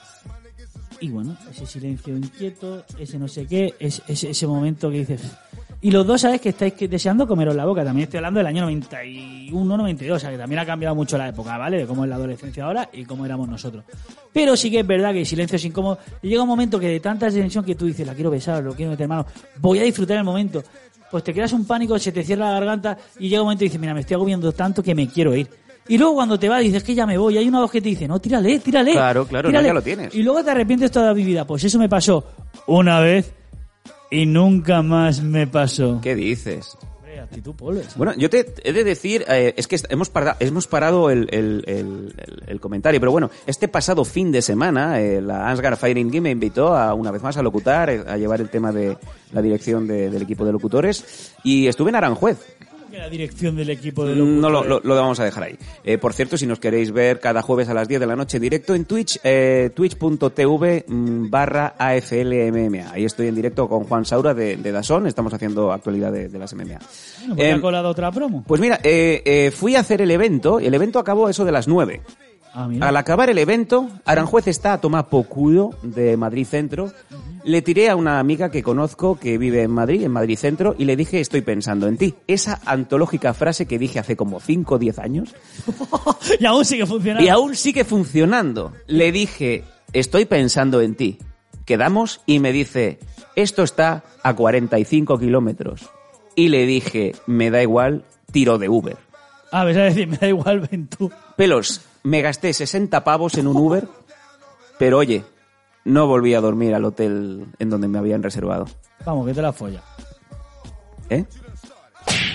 Y bueno, ese silencio inquieto, ese no sé qué, es, ese, ese momento que dices... Y los dos sabes que estáis deseando comeros la boca. También estoy hablando del año 91, 92, o sea que también ha cambiado mucho la época, ¿vale? De cómo es la adolescencia ahora y cómo éramos nosotros. Pero sí que es verdad que el silencio es incómodo. Y llega un momento que de tanta tensión que tú dices, la quiero besar, lo quiero meter mano, voy a disfrutar el momento. Pues te creas un pánico, se te cierra la garganta y llega un momento y dices, mira, me estoy agobiando tanto que me quiero ir. Y luego cuando te vas dices que ya me voy, y hay una voz que te dice, no, tírale, tírale. Claro, claro, no, tírale". ya lo tienes. Y luego te arrepientes toda mi vida. Pues eso me pasó una vez y nunca más me pasó. ¿Qué dices? Hombre, actitud poles. Bueno, yo te he de decir, eh, es que hemos, parado, hemos parado el, el- el- el- el comentario, pero bueno, este pasado fin de semana, eh, la Ansgar Firing Game me invitó a, una vez más a locutar, eh, a llevar el tema de la dirección de- del equipo de locutores, y estuve en Aranjuez. La dirección del equipo de No lo, lo- lo vamos a dejar ahí. Eh, por cierto, si nos queréis ver cada jueves a las 10 de la noche en directo en Twitch, eh, twitch.tv mm, barra AFLMMA. Ahí estoy en directo con Juan Saura de, de Dazón, estamos haciendo actualidad de, de las MMA. Bueno, pues ha colado otra promo. Pues mira, eh, eh, fui a hacer el evento, el evento acabó eso de las 9. Ah. Al acabar el evento, Aranjuez está a tomar por culo de Madrid Centro. Le tiré a una amiga que conozco que vive en Madrid, en Madrid Centro, y le dije estoy pensando en ti. Esa antológica frase que dije hace como 5 o 10 años. y aún sigue funcionando. Y aún sigue funcionando. Le dije estoy pensando en ti. Quedamos y me dice esto está a 45 kilómetros. Y le dije me da igual, tiro de Uber. Ah, ves a decir, me da igual, ven tú. Pelos, me gasté 60 pavos en un Uber, pero oye, no volví a dormir al hotel en donde me habían reservado. Vamos, que te la folla. ¿Eh?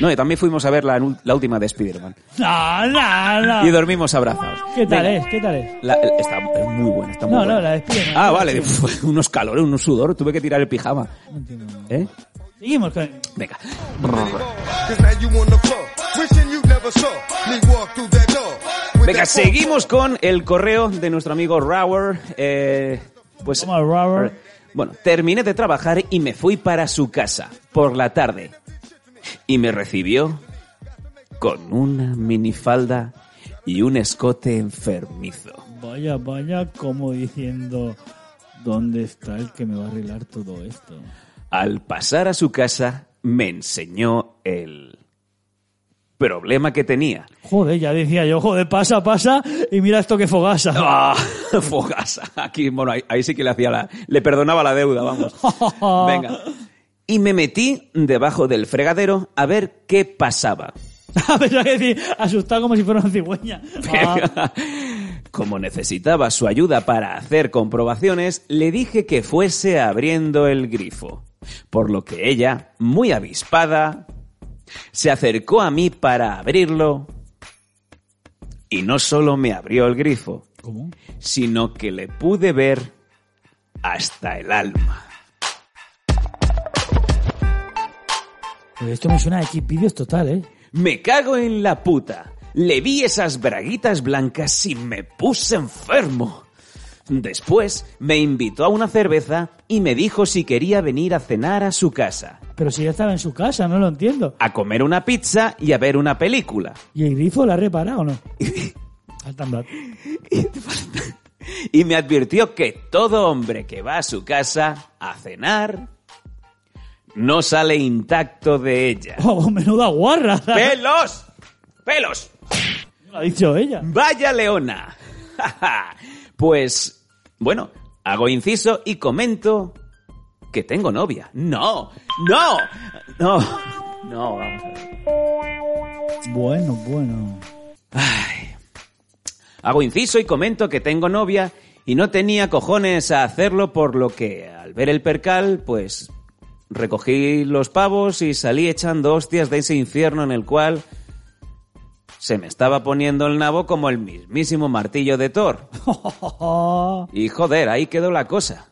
No, y también fuimos a ver la, la última de Spider-Man. No, no, no. Y dormimos abrazados. ¿Qué tal Venga. es? ¿Qué tal es? La- está es muy buena, está muy No, buena. no, la de Spiderman. Ah, vale, fue unos calores, unos sudor, tuve que tirar el pijama. ¿Eh? Seguimos con... Venga. Venga, seguimos con el correo de nuestro amigo Rower. Eh, pues, bueno, terminé de trabajar y me fui para su casa por la tarde. Y me recibió con una minifalda y un escote enfermizo. Vaya, vaya, como diciendo... ¿Dónde está el que me va a arreglar todo esto? Al pasar a su casa, me enseñó el problema que tenía. Joder, ya decía yo, joder, pasa, pasa, y mira esto que fogasa. Ah, Fogasa. Aquí, bueno, ahí, ahí sí que le hacía la, le perdonaba la deuda, vamos. Venga. Y me metí debajo del fregadero a ver qué pasaba. A decir, asustado como si fuera una cigüeña. Ah, Como necesitaba su ayuda para hacer comprobaciones, le dije que fuese abriendo el grifo. Por lo que ella, muy avispada, se acercó a mí para abrirlo y no solo me abrió el grifo, ¿Cómo? sino que le pude ver hasta el alma. Pero esto me suena a Xvideos total, ¿eh? Me cago en la puta. Le vi esas braguitas blancas y me puse enfermo. Después me invitó a una cerveza y me dijo si quería venir a cenar a su casa, Pero si ya estaba en su casa, no lo entiendo. a comer una pizza y a ver una película. ¿Y el grifo la ha reparado o no? Faltan datos. Y me advirtió que todo hombre que va a su casa a cenar no sale intacto de ella. Oh, menuda guarra. ¡Pelos! ¡Pelos! Lo ha dicho ella. ¡Vaya leona! pues, bueno, hago inciso y comento que tengo novia. ¡No! ¡No! ¡No! No, vamos a ver. Bueno, bueno. Hago inciso y comento que tengo novia y no tenía cojones a hacerlo por lo que al ver el percal, pues recogí los pavos y salí echando hostias de ese infierno en el cual se me estaba poniendo el nabo como el mismísimo martillo de Thor. Y joder, ahí quedó la cosa.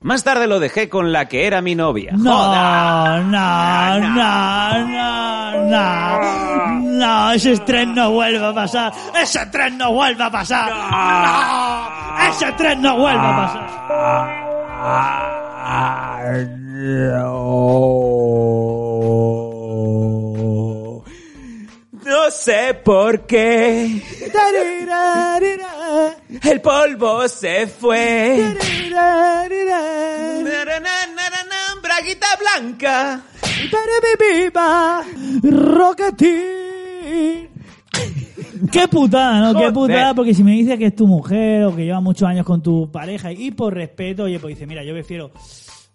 Más tarde lo dejé con la que era mi novia. No, no, no, no, no. No, ese tren no vuelve a pasar. Ese tren no vuelve a pasar. No, ese tren no vuelve a No sé por qué. El polvo se fue. Braguita blanca. Rocketeer. Qué putada, ¿no? Qué putada, porque si me dices que es tu mujer o que lleva muchos años con tu pareja y por respeto, oye, pues dice, mira, yo prefiero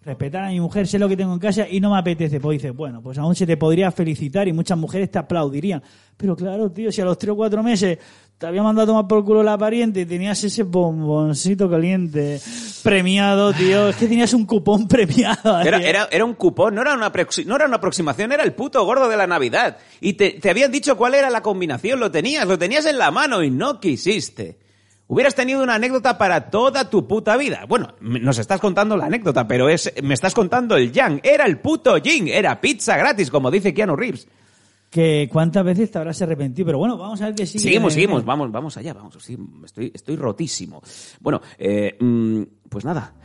respetar a mi mujer, sé lo que tengo en casa y no me apetece. Pues dice, bueno, pues aún se te podría felicitar y muchas mujeres te aplaudirían. Pero claro, tío, si a los tres o cuatro meses te había mandado a tomar por culo la pariente y tenías ese bomboncito caliente premiado, tío, es que tenías un cupón premiado. Era, era, era un cupón, no era, una no era una aproximación, era el puto gordo de la Navidad. Y te, te habían dicho cuál era la combinación, lo tenías, lo tenías en la mano y no quisiste. Hubieras tenido una anécdota para toda tu puta vida. Bueno, nos estás contando la anécdota, pero es, me estás contando el Yang. Era el puto Jing, era pizza gratis, como dice Keanu Reeves. Que cuántas veces te habrás arrepentido, pero bueno, vamos a ver que sigue. Seguimos, seguimos, vamos, vamos allá, vamos. sí, estoy, estoy rotísimo. Bueno, eh, mm, pues nada.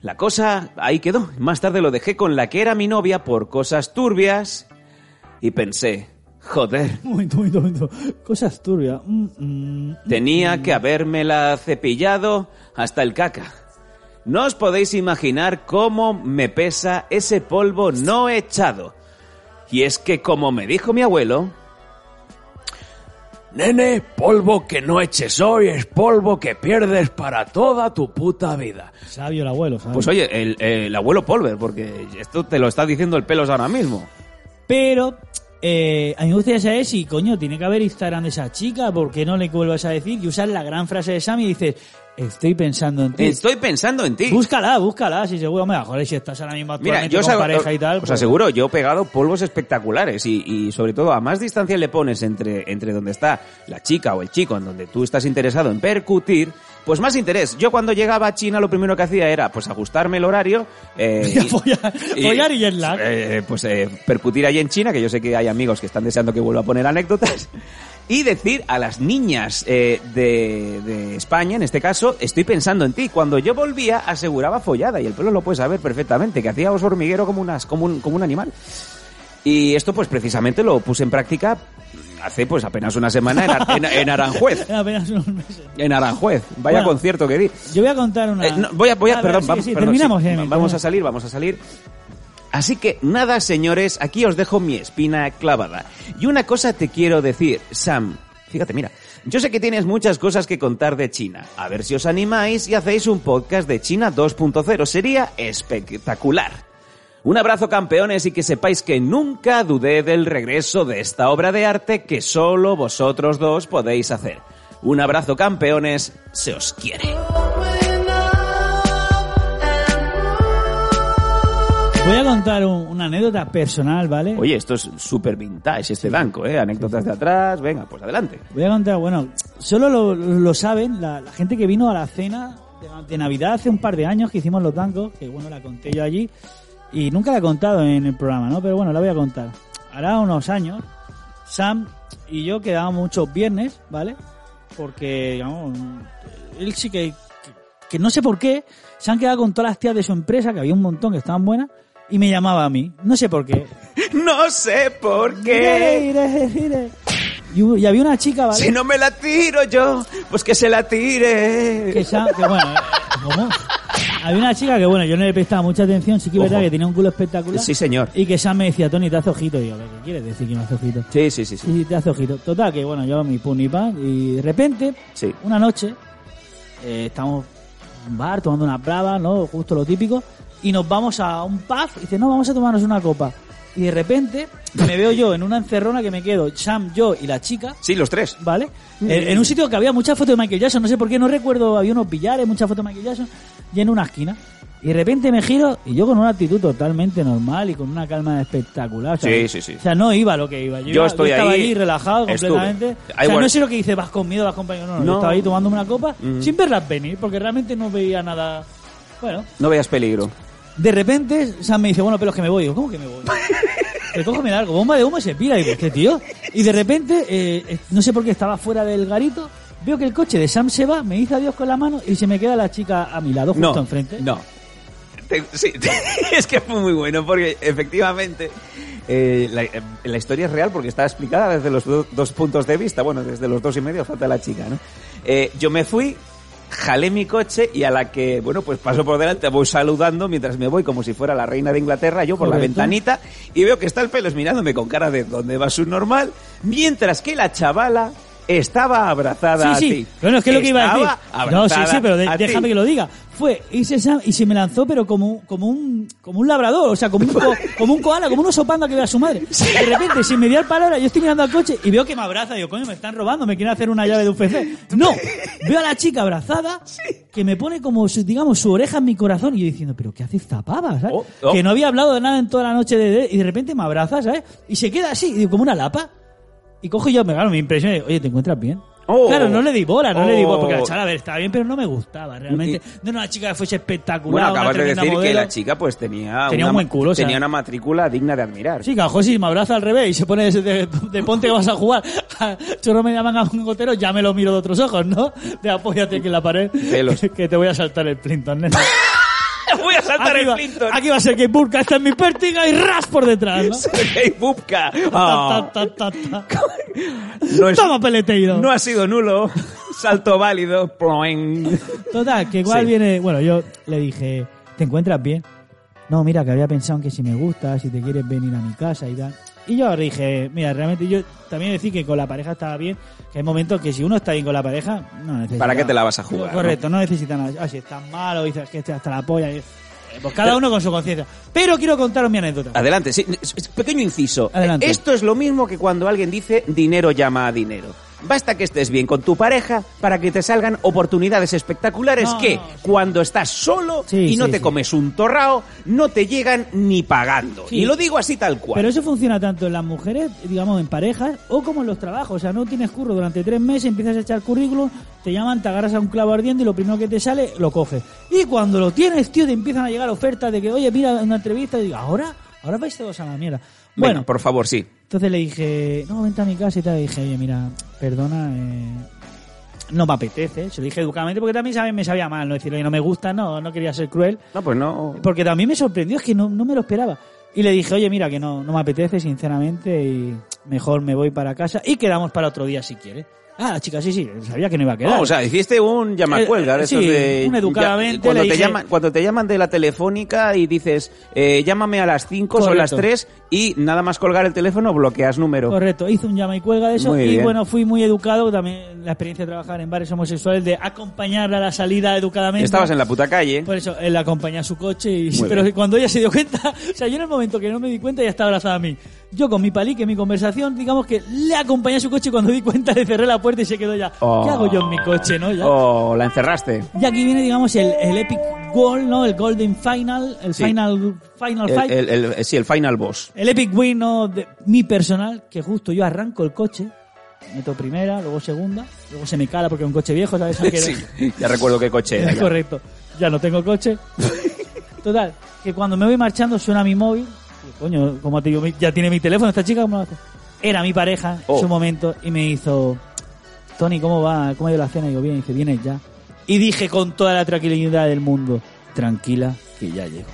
La cosa ahí quedó. Más tarde lo dejé con la que era mi novia por cosas turbias y pensé, joder, momento, momento, momento. Cosas turbias. Mm, mm. tenía que habérmela cepillado hasta el caca. No os podéis imaginar cómo me pesa ese polvo no echado. Y es que como me dijo mi abuelo, Nene, polvo que no eches hoy es polvo que pierdes para toda tu puta vida. Sabio el abuelo, ¿sabes? Pues oye, el, el abuelo Polver, porque esto te lo está diciendo el pelos ahora mismo. Pero eh, a mí me gustaría saber si, coño, tiene que haber Instagram de esa chica, ¿por qué no le vuelvas a decir? Y usas la gran frase de Sammy y dices, estoy pensando en ti. Estoy pensando en ti. Búscala, búscala, si seguro, me joder, si estás ahora mismo Mira, yo con pareja y tal. os pues- aseguro, yo he pegado polvos espectaculares y, y sobre todo a más distancia le pones entre, entre donde está la chica o el chico en donde tú estás interesado en percutir, pues más interés. Yo cuando llegaba a China lo primero que hacía era pues ajustarme el horario. eh, y- follar, follar y jet lag. eh, pues eh, percutir allí en China, que yo sé que hay amigos que están deseando que vuelva a poner anécdotas, y decir a las niñas eh, de, de España, en este caso, estoy pensando en ti. Cuando yo volvía, aseguraba follada, y el pelo lo puedes saber perfectamente, que hacía oso hormiguero como, unas, como, un, como un animal. Y esto, pues precisamente lo puse en práctica hace pues apenas una semana en, Ar- en- en Aranjuez. En apenas unos meses. En Aranjuez. Vaya Bueno, concierto que di. Yo voy a contar una... Eh, no, voy a, voy a, perdón, sí, vamos, sí, perdón, terminamos, sí, vamos a salir, vamos a salir. Así que nada, señores, aquí os dejo mi espina clavada. Y una cosa te quiero decir, Sam. Fíjate, mira, yo sé que tienes muchas cosas que contar de China. A ver si os animáis y hacéis un podcast de China 2.0. Sería espectacular. Un abrazo campeones y que sepáis que nunca dudé del regreso de esta obra de arte que solo vosotros dos podéis hacer. Un abrazo campeones, se os quiere. Voy a contar un- una anécdota personal, ¿vale? Oye, esto es súper vintage este banco, ¿eh? Anécdotas de atrás, venga, pues adelante. Voy a contar, bueno, solo lo, lo saben la, la gente que vino a la cena de, de Navidad hace un par de años que hicimos los bancos, que bueno, la conté yo allí, y nunca la he contado en el programa, ¿no? Pero bueno, la voy a contar. Hará unos años, Sam y yo quedábamos muchos viernes, ¿vale? Porque, digamos, él sí que que no sé por qué, se han quedado con todas las tías de su empresa, que había un montón que estaban buenas, y me llamaba a mí. No sé por qué. No sé por qué. mire, mire. Y, había una chica, ¿vale? Si no me la tiro yo, pues que se la tire. que, ya- que bueno, eh, ¿cómo? Había una chica que, bueno, yo no le prestaba mucha atención, sí que es verdad que tenía un culo espectacular. Sí, señor. Y que Sam me decía, Tony, te hace ojito. Y yo, ¿qué quieres decir que me hace ojito? Sí, sí, sí. sí. Sí, te hace ojito. Total, que bueno, yo mi pun y pan. Y de repente, Sí. una noche, eh, estamos en un bar tomando una brava, ¿no? Justo lo típico. Y nos vamos a un pub y dice, no, vamos a tomarnos una copa. Y de repente me veo yo en una encerrona que me quedo, Sam, yo y la chica, Sí, los tres. ¿vale? En, en un sitio que había muchas fotos de Michael Jackson, no sé por qué, no recuerdo, había unos billares, muchas fotos de Michael Jackson, y en una esquina. Y de repente me giro y yo con una actitud totalmente normal y con una calma espectacular. o sea, Sí, sí, sí. O sea, no iba lo que iba. Yo, Yo iba- estoy estaba ahí, allí relajado estuve. completamente. O sea, no sé lo que dice, vas con miedo, vas con pánico. No, no, yo No. estaba ahí tomándome una copa Mm. sin verlas venir, porque realmente no veía nada. Bueno, No veas peligro. de repente Sam me dice, bueno, pero es que me voy. Digo, ¿cómo que me voy? Que cojo, me da algo, bomba de humo y se pira. Y digo, ¿qué tío? Y de repente, eh, eh, no sé por qué estaba fuera del garito, veo que el coche de Sam se va, me dice adiós con la mano y se me queda la chica a mi lado, justo No, enfrente. no. Te- sí, es que fue muy bueno porque efectivamente eh, la, eh, la historia es real porque está explicada desde los do- dos puntos de vista. Bueno, desde los dos y medio falta la chica, ¿no? Eh, yo me fui, jalé mi coche y a la que, bueno, pues paso por delante, voy saludando mientras me voy como si fuera la reina de Inglaterra, yo por la ventanita y veo que está el pelos mirándome con cara de dónde va su normal, mientras que la chavala estaba abrazada Sí, a sí. ti. Bueno, es que es lo que iba a decir. No, sí, sí, pero de- a ti. déjame que lo diga. Fue, hice Sam y se me lanzó, pero como, como un, como un labrador, o sea, como un, co- como un koala, como un oso panda que ve a su madre. De repente, sin mediar palabra, yo estoy mirando al coche y veo que me abraza. Digo, coño, me están robando, me quieren hacer una llave de UFC. No, veo a la chica abrazada que me pone como, digamos, su oreja en mi corazón y yo diciendo, pero ¿qué hace esta pava? ¿sabes? Oh, oh. Que no había hablado de nada en toda la noche de, de- y de repente me abraza, ¿sabes? Y se queda así, digo, como una lapa. Y cojo yo, me, claro, me impresiona, y digo, oye, ¿te encuentras bien? Oh. Claro, no le di bola, no le di bola, porque la Oh. chavala, a ver, estaba bien, pero no me gustaba realmente. No era una chica que fuese espectacular, Bueno, acabas de decir que modelo. la chica pues tenía, Tenía una, un buen culo, o sea. tenía una matrícula digna de admirar. Sí, cajo, si me abraza al revés y se pone de, de- de ponte que vas a jugar. Chorro me llaman a un gotero, ya me lo miro de otros ojos, ¿no? De apóyate aquí en la pared. Pelos. Que te voy a saltar el Plinton, nena. Voy a saltar Aquí el va, Clinton. aquí va a ser que Burka está en mi pértiga y ras por detrás, ¿no? Sergei Bubka. Ta, ta, ta, ta, ta. no, es- Toma, peleteiro. no ha sido nulo. Salto válido. Total, que igual Sí. viene. Bueno, yo le dije, ¿te encuentras bien? No, mira, que había pensado en que si me gusta, si te quieres venir a mi casa y tal. Y yo dije, mira, realmente yo también decir que con la pareja estaba bien, que hay momentos que si uno está bien con la pareja, no necesita. ¿Para qué te la vas a jugar, Correcto, no, necesita nada. Ah, si estás mal o dices que hasta la polla. eh, Pues cada uno con su conciencia. Pero quiero contaros mi anécdota. Adelante, sí. Pequeño inciso. Adelante. Esto es lo mismo que cuando alguien dice dinero llama a dinero. Basta que estés bien con tu pareja para que te salgan oportunidades espectaculares No, que no. cuando estás solo Sí, y no sí, te comes un torrao, no te llegan ni pagando. Y lo digo así tal cual. Pero eso funciona tanto en las mujeres, digamos, en parejas, o como en los trabajos. O sea, no tienes curro durante tres meses, empiezas a echar currículum, te llaman, te agarras a un clavo ardiente y lo primero que te sale, lo coges. Y cuando lo tienes, tío, te empiezan a llegar ofertas de que, oye, mira, una entrevista, y digo, ¿ahora? ¿Ahora vais todos a la mierda? Venga, Bueno, por favor, sí. Entonces le dije, no, vente a mi casa y tal. Y dije, oye, mira, perdona, eh, no me apetece. Se lo dije educadamente porque también sabe- me sabía mal, no decir, oye, no me gusta, no, no quería ser cruel. No, pues no. Porque también me sorprendió, es que no, no me lo esperaba. Y le dije, oye, mira, que no, no me apetece, sinceramente, y mejor me voy para casa y quedamos para otro día si quiere. Ah, la chica, sí, sí, sabía que no iba a quedar. No, o sea, hiciste un llamacuelga. Eh, sí, de, un educadamente, ya- cuando, le te dije- llaman, cuando te llaman de la telefónica y dices, eh, llámame a las 5 o las Correcto. 3 y nada más colgar el teléfono bloqueas número. Correcto, hice un llama y cuelga de eso Muy y bien. bueno, fui muy educado, también la experiencia de trabajar en bares homosexuales, de acompañarla a la salida educadamente. Estabas en la puta calle. Por eso, él acompañé a su coche y... Muy pero bien. cuando ella se dio cuenta, o sea, yo en el momento que no me di cuenta ya estaba abrazada a mí. Yo con mi palique, mi conversación, digamos que le acompañé a su coche y cuando di cuenta le cerré la puerta y se quedó ya. Oh. ¿Qué hago yo en mi coche, no? Ya. O la encerraste. Y aquí viene, digamos, el, el epic goal, ¿no? El golden final, el Sí. final, final El, fight. el- sí, el final boss. El epic win ¿no? de mi personal, que justo yo arranco el coche, meto primera, luego segunda, luego se me cala porque es un coche viejo, ¿sabes? Sí, ya recuerdo qué coche era. Correcto. Ya no tengo coche. Total, que cuando me voy marchando suena mi móvil. Y, coño, como te digo, ya tiene mi teléfono esta chica, ¿cómo lo hace? Era mi pareja Oh. en su momento y me hizo, Tony, ¿cómo va? ¿Cómo ha ido la cena? Y digo, bien, y dice, vienes ya. Y dije con toda la tranquilidad del mundo, tranquila, que ya llego.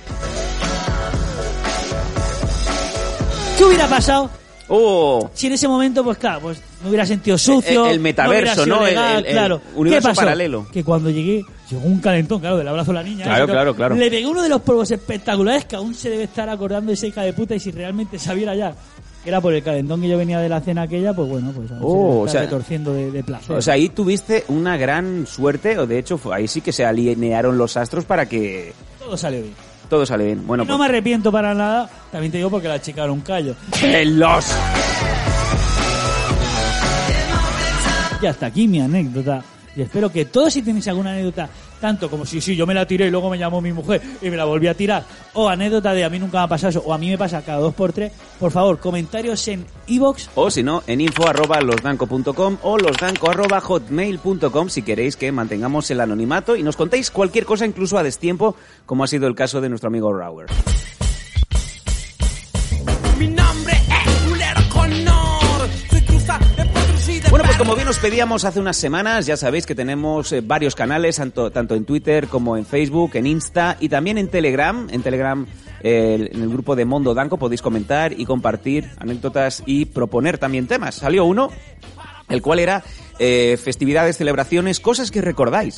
¿Qué hubiera pasado Oh, si en ese momento, pues claro, pues me hubiera sentido sucio? El- el metaverso, ¿no? El- legal, el- el claro. universo ¿Qué pasó? paralelo. Que cuando llegué, llegó un calentón, claro, del abrazo a la niña. Claro, ese, claro, claro. Le pegué uno de los polvos espectaculares que aún se debe estar acordando de esa hija de puta y si realmente sabiera ya que era por el calentón que yo venía de la cena aquella, pues bueno, pues Oh, o sea- retorciendo de, de placer. o sea, ahí tuviste una gran suerte, o de hecho ahí sí que se alinearon los astros para que Todo salió bien. todo sale bien. Bueno, no me arrepiento para nada, también te digo porque la chica era un callo. pues, los Y hasta aquí mi anécdota. Y espero que todos si tenéis alguna anécdota, tanto como si sí, yo me la tiré y luego me llamó mi mujer y me la volví a tirar, o anécdota de a mí nunca me ha pasado eso, o a mí me pasa cada dos por tres, por favor, comentarios en iVoox. O si no, en info arroba losdanco.com o losdanco arroba hotmail.com si queréis que mantengamos el anonimato y nos contéis cualquier cosa incluso a destiempo, como ha sido el caso de nuestro amigo Rauer. Mi nombre como bien os pedíamos hace unas semanas, ya sabéis que tenemos eh, varios canales, tanto, en Twitter como en Facebook, en Insta y también en Telegram. En Telegram, en el grupo de Mondo Danco, podéis comentar y compartir anécdotas y proponer también temas. Salió uno, el cual era eh, festividades, celebraciones, cosas que recordáis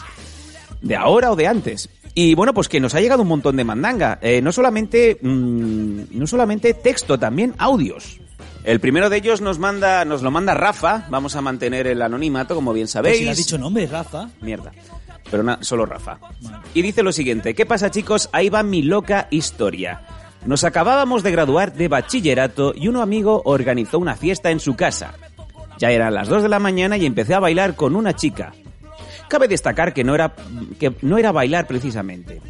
de ahora o de antes. Y bueno, pues que nos ha llegado un montón de mandanga. Eh, no solamente mm, no solamente texto, también audios. El primero de ellos nos manda, nos lo manda Rafa. Vamos a mantener el anonimato, como bien Pues sabéis. si le has dicho nombre, Rafa. Mierda. Pero na- solo Rafa. Y dice lo siguiente, ¿qué pasa chicos? Ahí va mi loca historia. Nos acabábamos de graduar de bachillerato y un amigo organizó una fiesta en su casa. Ya eran las 2 de la mañana y empecé a bailar con una chica. Cabe destacar que no era, que no era bailar precisamente.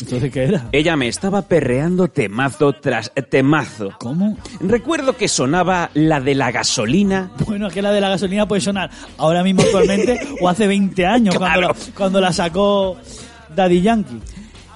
Entonces, ¿qué era? Ella me estaba perreando temazo tras temazo. ¿Cómo? Recuerdo que sonaba la de la gasolina. Bueno, que la de la gasolina puede sonar ahora mismo actualmente o hace 20 años cuando, Claro. la, cuando la sacó Daddy Yankee.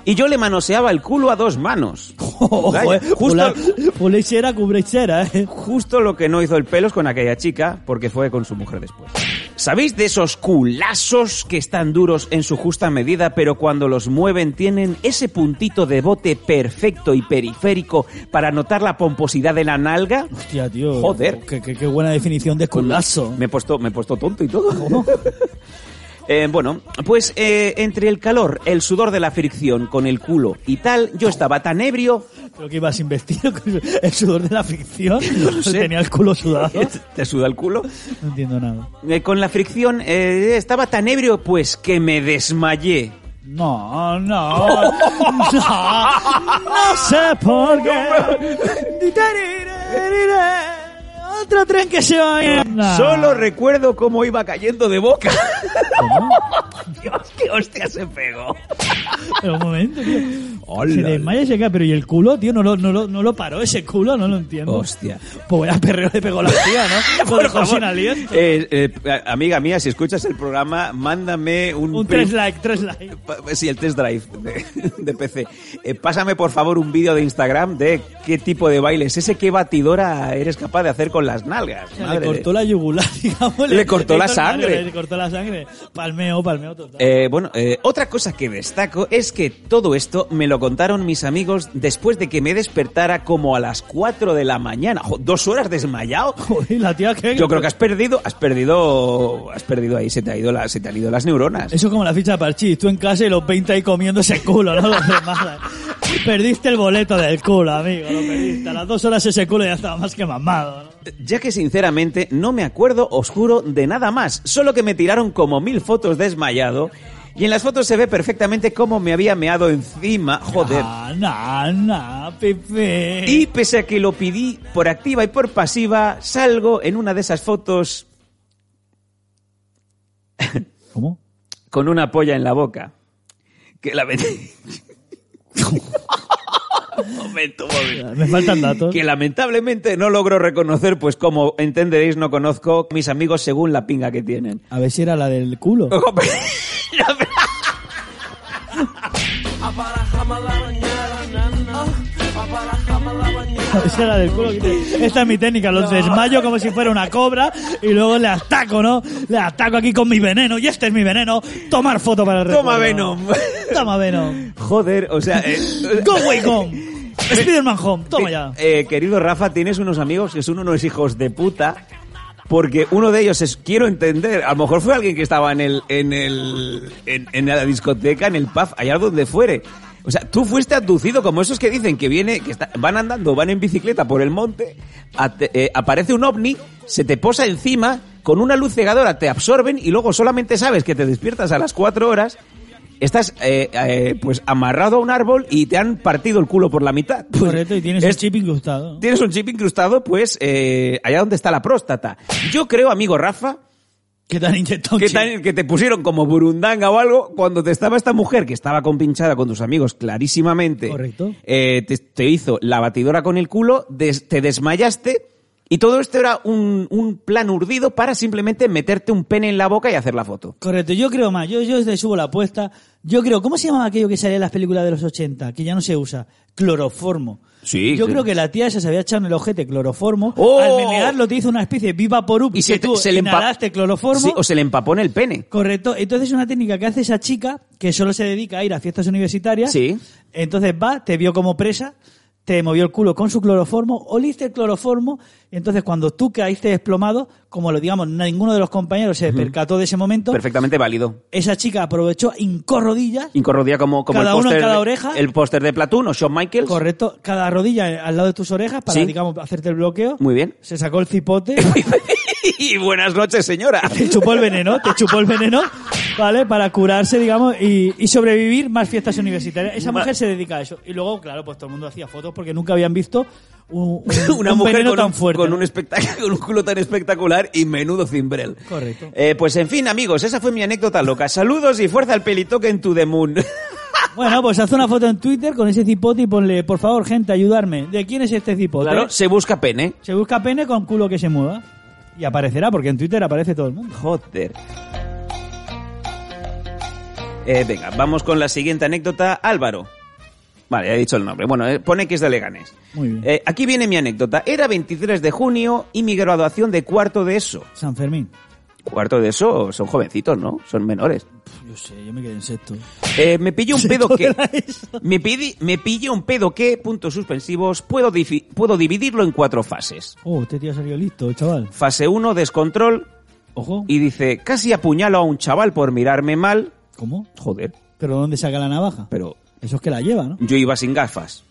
Y yo le manoseaba el culo a dos manos. Justo, pulechera, cubrechera, eh. justo lo que no hizo el pelos con aquella chica, porque fue con su mujer después. ¿Sabéis de esos culazos que están duros en su justa medida, pero cuando los mueven tienen ese puntito de bote perfecto y periférico para notar la pomposidad de la nalga? Hostia, tío. Joder. Qué, qué- qué buena definición de culazo. Me he puesto, me he puesto tonto y todo. Eh, bueno, pues eh, entre el calor, el sudor de la fricción con el culo y tal, yo estaba tan ebrio. Creo que ibas investido con el sudor de la ficción. No sé. Tenía el culo sudado. ¿Te suda el culo? No entiendo nada. Eh, con la fricción eh, estaba tan ebrio, pues que me desmayé. No, no, no, no sé por qué. Otro tren que se va a. Solo recuerdo cómo iba cayendo de boca. Dios, qué hostia se pegó. Pero un momento, tío. Hola. Se desmaya y se cae, pero ¿y el culo, tío? No lo, no lo, no lo paró ese culo, no lo entiendo. Hostia. Pues vaya perreo le pegó la tía, ¿no? Por favor. sin aliento. Eh, eh, amiga mía, si escuchas el programa, mándame un... Un pri- tres like, tres like. Pa- Sí, el test drive de, de PC. Eh, pásame por favor un vídeo de Instagram de qué tipo de baile es ese, qué batidora eres capaz de hacer con las nalgas. Madre le de- cortó la yugular, digamos. Le cortó la sangre. Le cortó la sangre. Palmeo, palmeo total. Eh, bueno, eh, otra cosa que destaco es que todo esto me lo contaron mis amigos después de que me despertara como a las 4 de la mañana. Jo, ¿Dos horas desmayado? Joder, la tía que... Yo creo que has perdido, has perdido, has perdido ahí, se te, ha ido la, se te han ido las neuronas. Eso como la ficha de Parchís. Tú en clase y los 20 ahí comiendo ese culo, ¿no? Los demás. Perdiste el boleto del culo, amigo. Lo perdiste. A las dos horas ese culo ya estaba más que mamado, ¿no? Ya que sinceramente no me acuerdo, os juro, de nada más. Solo que me tiraron como mil fotos desmayado. Y en las fotos se ve perfectamente cómo me había meado encima. Joder. Ah, nah, nah, Pepe. Y pese a que lo pedí por activa y por pasiva, salgo en una de esas fotos ¿Cómo? con una polla en la boca. Que la ven- momento, momento. Me faltan datos. Que lamentablemente no logro reconocer, pues como entenderéis, no conozco mis amigos según la pinga que tienen. A ver si era la del culo. Esa era del culo. que te- Esta es mi técnica, los desmayo como si fuera una cobra y luego le ataco, ¿no? Le ataco aquí con mi veneno y este es mi veneno. Tomar foto para el Toma recuerdo. Venom. Toma Venom. Joder, o sea... eh, Go away home. Spiderman home. Toma ya. Eh, querido Rafa, tienes unos amigos que son unos hijos de puta. Porque uno de ellos es, quiero entender, a lo mejor fue alguien que estaba en el, en el, en, en la discoteca, en el pub, allá donde fuere. O sea, tú fuiste abducido como esos que dicen que viene, que está- van andando, van en bicicleta por el monte, a- eh, aparece un ovni, se te posa encima, con una luz cegadora te absorben y luego solamente sabes que te despiertas a las cuatro horas, estás eh, eh, pues amarrado a un árbol y te han partido el culo por la mitad. Pues, Correcto, y tienes es- el chip incrustado. Tienes un chip incrustado, pues, allá donde está la próstata. Yo creo, amigo Rafa, Que te han inyectado chip. te, que te pusieron como burundanga o algo cuando te estaba esta mujer que estaba compinchada con tus amigos clarísimamente. Correcto. eh, te, te hizo la batidora con el culo, des- te desmayaste y todo esto era un, un plan urdido para simplemente meterte un pene en la boca y hacer la foto. Correcto, yo creo más, yo, yo le subo la apuesta. Yo creo, ¿cómo se llamaba aquello que salía en las películas de los 80? Que ya no se usa. Cloroformo. Sí. Yo sí. creo que la tía esa se había echado en el ojete cloroformo. ¡Oh! Al menearlo te hizo una especie de viva por Y se, que tú se le inhalaste cloroformo. Sí, o se le empapó en el pene. Correcto. Entonces es una técnica que hace esa chica que solo se dedica a ir a fiestas universitarias. Sí. Entonces va, te vio como presa, te movió el culo con su cloroformo, oliste el cloroformo, y entonces cuando tú caíste desplomado, como lo digamos, ninguno de los compañeros se percató de ese momento, Perfectamente válido. esa chica aprovechó, hincó rodillas, Incorrodía como, como Cada el uno en póster cada de- oreja. El póster de Platoon o Shawn Michaels. correcto, cada rodilla al lado de tus orejas para, Sí. digamos, hacerte el bloqueo. Muy bien. Se sacó el cipote, y buenas noches, señora. te chupó el veneno, te chupó el veneno, ¿vale? Para curarse, digamos, y, y sobrevivir más fiestas universitarias. Esa Ma- mujer se dedica a eso. Y luego, claro, pues todo el mundo hacía fotos porque nunca habían visto un, un- Una un mujer con, tan fuerte. con un, espectac- con un culo tan espectacular y menudo cimbrel. Correcto. Eh, pues en fin, amigos, esa fue mi anécdota loca. Saludos y fuerza al pelitoque en tu the moon. Bueno, pues haz una foto en Twitter con ese cipote y ponle, por favor, gente, ayudarme. ¿De quién es este cipote? claro, se busca pene. Se busca pene con culo que se mueva. Y aparecerá, porque en Twitter aparece todo el mundo. Joder. Eh, venga, vamos con la siguiente anécdota. Álvaro. Vale, ya he dicho el nombre. Bueno, eh, pone que es de Leganés. Muy bien. Eh, aquí viene mi anécdota. Era 23 de junio y mi graduación de cuarto de eso. San Fermín. Cuarto de eso son jovencitos, ¿no? Son menores. Yo sé, yo me quedé en sexto. Eh, me pilló un pedo que... Me, pidi- me pilló un pedo que, puntos suspensivos, puedo, puedo dividirlo en cuatro fases. Oh, este tío salió listo, chaval. Fase 1, descontrol, Ojo. y dice, casi apuñalo a un chaval por mirarme mal. ¿Cómo? Joder, ¿Pero dónde saca la navaja? pero Eso es que la lleva, ¿no? yo iba sin gafas.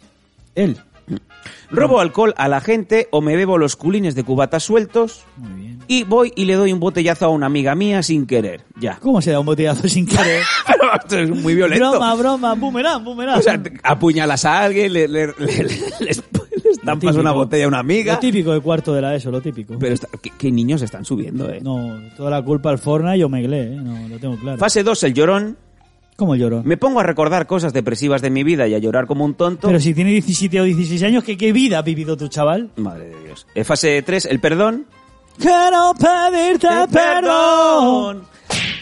Él. Robo alcohol a la gente o me bebo los culines de cubata sueltos Muy bien. y voy y le doy un botellazo a una amiga mía sin querer. Ya. ¿Cómo se da un botellazo sin querer? Pero esto es muy violento. broma, broma, boomerang, boomerang. O sea, apuñalas a alguien, le, le, le- le- típico. una botella a una amiga. Lo típico de cuarto de la ESO, lo típico. Pero está- ¿qué, qué niños están subiendo, eh? No, toda la culpa al Fortnite yo me glé, ¿eh? No, lo tengo claro. Fase 2, el llorón. ¿Cómo lloro? Me pongo a recordar cosas depresivas de mi vida y a llorar como un tonto. Pero si tiene 17 o 16 años, ¿qué, qué vida ha vivido tu chaval? Madre de Dios. Eh, fase 3, el perdón. Quiero pedirte perdón.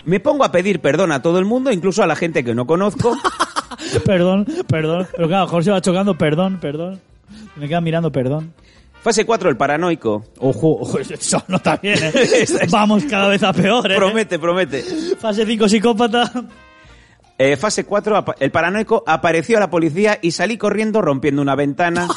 Me pongo a pedir perdón a todo el mundo, incluso a la gente que no conozco. Perdón, perdón. Pero claro, Jorge va chocando, perdón, perdón. Me queda mirando, perdón. Fase 4, el paranoico. Ojo, ojo, eso no está bien, ¿eh? Vamos cada vez a peor, ¿eh? Promete, promete. Fase 5, psicópata. Eh, fase 4, apa- el paranoico apareció a la policía y salí corriendo rompiendo una ventana.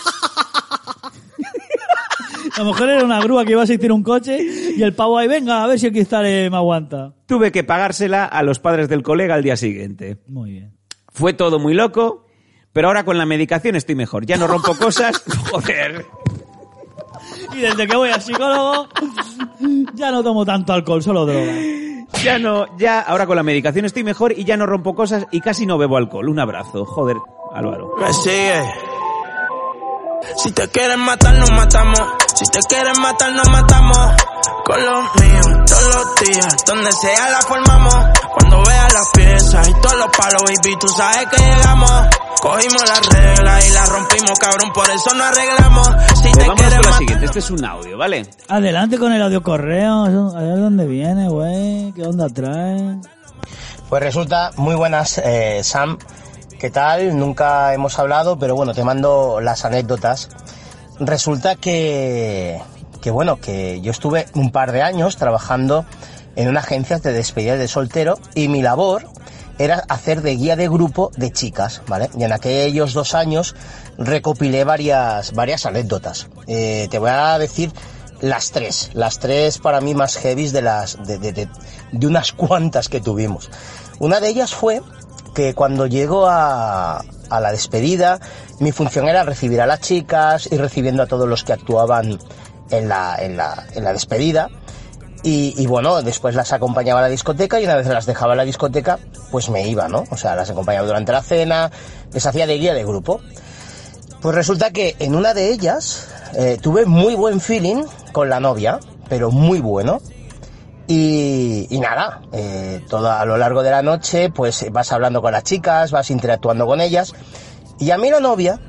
A lo mejor era una grúa que iba a asistir un coche y el pavo ahí, venga, a ver si el cristal eh, me aguanta. Tuve que pagársela a los padres del colega al día siguiente. Muy bien. Fue todo muy loco, pero ahora con la medicación estoy mejor. Ya no rompo cosas. Joder. Y desde que voy al psicólogo, ya no tomo tanto alcohol, solo droga. Ya no, ya, ahora con la medicación estoy mejor y ya no rompo cosas y casi no bebo alcohol. Un abrazo. Joder, Álvaro. Me sigue. Si te quieren matar, nos matamos. Si te quieren matar, nos matamos. Con los míos, todos los días, donde sea la formamos. Cuando las piezas y todos los palos, baby, tú sabes que llegamos. Cogimos las reglas y las rompimos, cabrón, por eso no arreglamos. Si Eh, te con la siguiente. Este es un audio, ¿vale? Adelante con el audio correo, a ver dónde viene, güey, qué onda trae. Pues resulta, muy buenas, eh, Sam. ¿qué tal? Nunca hemos hablado, pero bueno, te mando las anécdotas. Resulta que, que bueno, que yo estuve un par de años trabajando en una agencia de despedida de soltero y mi labor era hacer de guía de grupo de chicas, ¿vale? Y en aquellos dos años recopilé varias, varias anécdotas. Eh, te voy a decir las tres, las tres para mí más heavies de las, de, de- de- de unas cuantas que tuvimos. Una de ellas fue que cuando llego a, a la despedida, mi función era recibir a las chicas y recibiendo a todos los que actuaban en la, en la, en la despedida. Y, y bueno, después las acompañaba a la discoteca y una vez las dejaba en la discoteca, pues me iba, ¿no? O sea, las acompañaba durante la cena, les hacía de guía de grupo. Pues resulta que en una de ellas eh, tuve muy buen feeling con la novia, pero muy bueno. Y, y nada, eh, todo a lo largo de la noche, pues vas hablando con las chicas, vas interactuando con ellas. Y a mí la novia,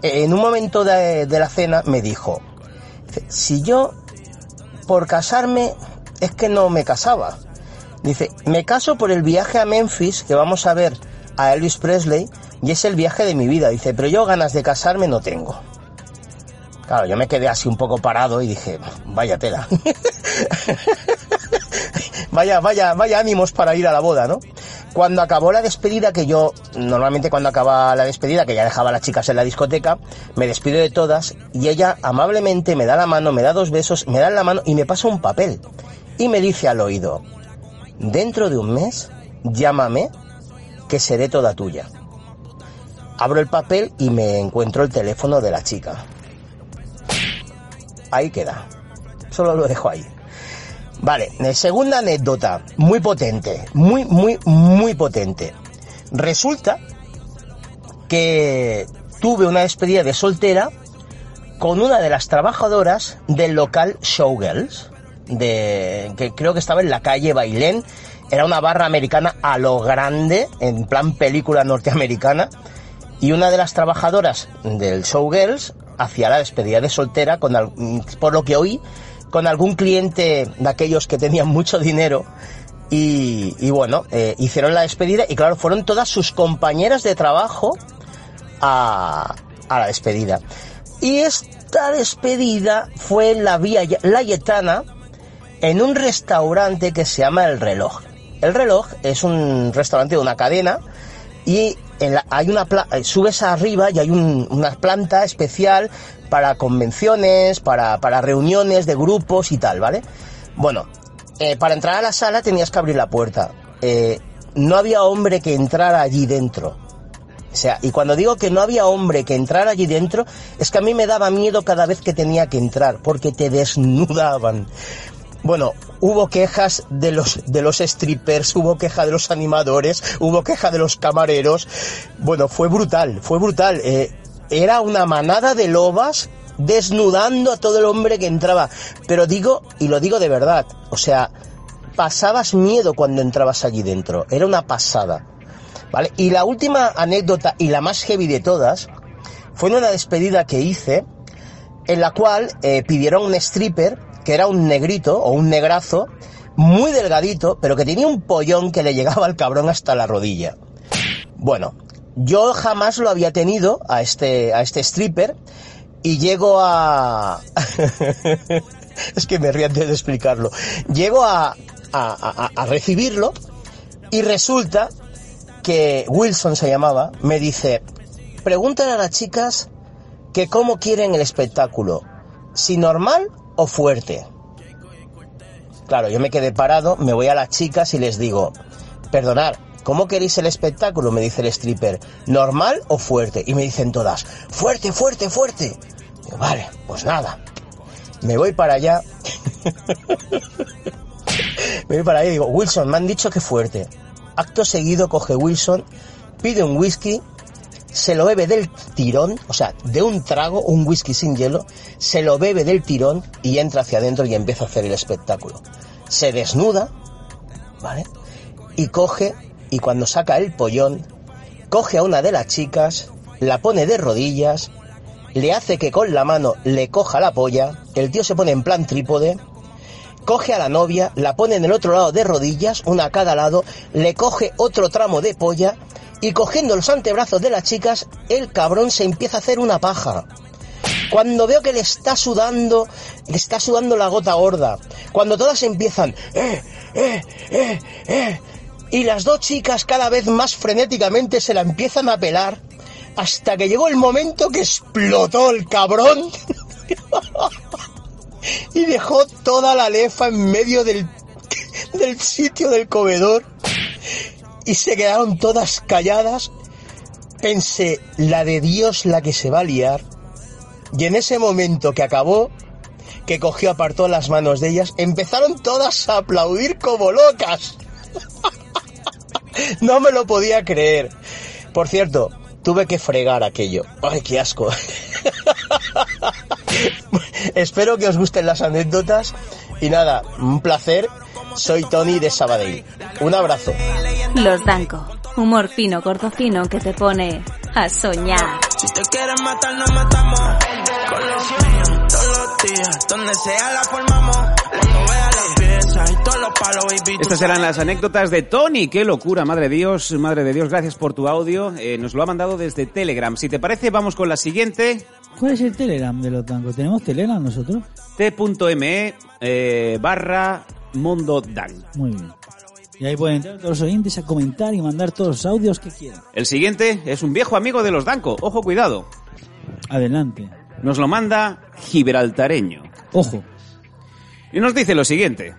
eh, en un momento de, de la cena, me dijo, si yo por casarme es que no me casaba. Dice, me caso por el viaje a Memphis, que vamos a ver a Elvis Presley, y es el viaje de mi vida. Dice, pero yo ganas de casarme no tengo. Claro, yo me quedé así un poco parado y dije, vaya tela. vaya, vaya, vaya ánimos para ir a la boda, ¿no? Cuando acabó la despedida, que yo, normalmente cuando acaba la despedida, que ya dejaba a las chicas en la discoteca, me despido de todas y ella amablemente me da la mano, me da dos besos, me da la mano y me pasa un papel. Y me dice al oído, dentro de un mes, llámame, que seré toda tuya. Abro el papel y me encuentro el teléfono de la chica. Ahí queda. Solo lo dejo ahí. Vale, eh, segunda anécdota, muy potente, muy, muy, muy potente. Resulta que tuve una despedida de soltera con una de las trabajadoras del local Showgirls, que creo que estaba en la calle Bailén. Era una barra americana a lo grande, en plan película norteamericana. Y una de las trabajadoras del Showgirls hacía la despedida de soltera, con por lo que oí, con algún cliente de aquellos que tenían mucho dinero. Y, bueno, eh, hicieron la despedida y claro, fueron todas sus compañeras de trabajo a, a la despedida. Y esta despedida fue en la Vía Layetana, en un restaurante que se llama El Reloj. El Reloj es un restaurante de una cadena y en la- hay una eh, subes arriba y hay un- una planta especial para convenciones, para, para reuniones de grupos y tal, ¿vale? Bueno, eh, para entrar a la sala tenías que abrir la puerta. Eh, no había hombre que entrara allí dentro. O sea, y cuando digo que no había hombre que entrara allí dentro, es que a mí me daba miedo cada vez que tenía que entrar, porque te desnudaban. Bueno, hubo quejas de los, de los strippers, hubo queja de los animadores, hubo queja de los camareros. Bueno, fue brutal, fue brutal. Eh, era una manada de lobas desnudando a todo el hombre que entraba. Pero digo, y lo digo de verdad, o sea, pasabas miedo cuando entrabas allí dentro. Era una pasada. ¿Vale? Y la última anécdota y la más heavy de todas fue en una despedida que hice en la cual eh, pidieron un stripper que era un negrito o un negrazo muy delgadito, pero que tenía un pollón que le llegaba al cabrón hasta la rodilla. Bueno, yo jamás lo había tenido a este, a este stripper y llego a... es que me río antes de explicarlo. Llego a, a, a- recibirlo y resulta que Wilson se llamaba, me dice, pregúntale a las chicas que cómo quieren el espectáculo, si normal o fuerte. Claro, yo me quedé parado, me voy a las chicas y les digo, perdonad, ¿cómo queréis el espectáculo? Me dice el stripper, ¿normal o fuerte? Y me dicen todas, fuerte, fuerte, fuerte. Digo, vale, pues nada. Me voy para allá. me voy para allá y digo, Wilson, me han dicho que fuerte. Acto seguido coge Wilson, pide un whisky, se lo bebe del tirón, o sea, de un trago, un whisky sin hielo, se lo bebe del tirón y entra hacia adentro y empieza a hacer el espectáculo. Se desnuda, ¿vale? Y coge, y cuando saca el pollón, coge a una de las chicas, la pone de rodillas, le hace que con la mano le coja la polla, el tío se pone en plan trípode, coge a la novia, la pone en el otro lado de rodillas, una a cada lado, le coge otro tramo de polla y cogiendo los antebrazos de las chicas, el cabrón se empieza a hacer una paja. Cuando veo que le está sudando, le está sudando la gota gorda. Cuando todas empiezan, eh, eh, eh, eh, y las dos chicas cada vez más frenéticamente se la empiezan a pelar, hasta que llegó el momento que explotó el cabrón y dejó toda la lefa en medio del, del sitio del comedor y se quedaron todas calladas. Pensé, la de Dios la que se va a liar. Y en ese momento que acabó, que cogió, apartó las manos de ellas, empezaron todas a aplaudir como locas. No me lo podía creer. Por cierto, tuve que fregar aquello. Ay, qué asco. Espero que os gusten las anécdotas. Y nada, un placer. Soy Tony de Sabadell. Un abrazo. Los Danco. Humor fino, corto fino que te pone a soñar. Si te quieren matar, nos matamos. Con los míos, todos los días. Donde sea la formamos. Estas eran las anécdotas de Tony. ¡Qué locura! Madre de Dios, madre de Dios, gracias por tu audio. Eh, nos lo ha mandado desde Telegram. Si te parece, vamos con la siguiente. ¿Cuál es el Telegram de los tancos? ¿Tenemos Telegram nosotros? T.me eh, barra Mundo Dan. Muy bien. Y ahí pueden entrar todos los oyentes a comentar y mandar todos los audios que quieran. El siguiente es un viejo amigo de los Danco. Ojo, cuidado. Adelante. Nos lo manda Gibraltareño. Ojo. Y nos dice lo siguiente.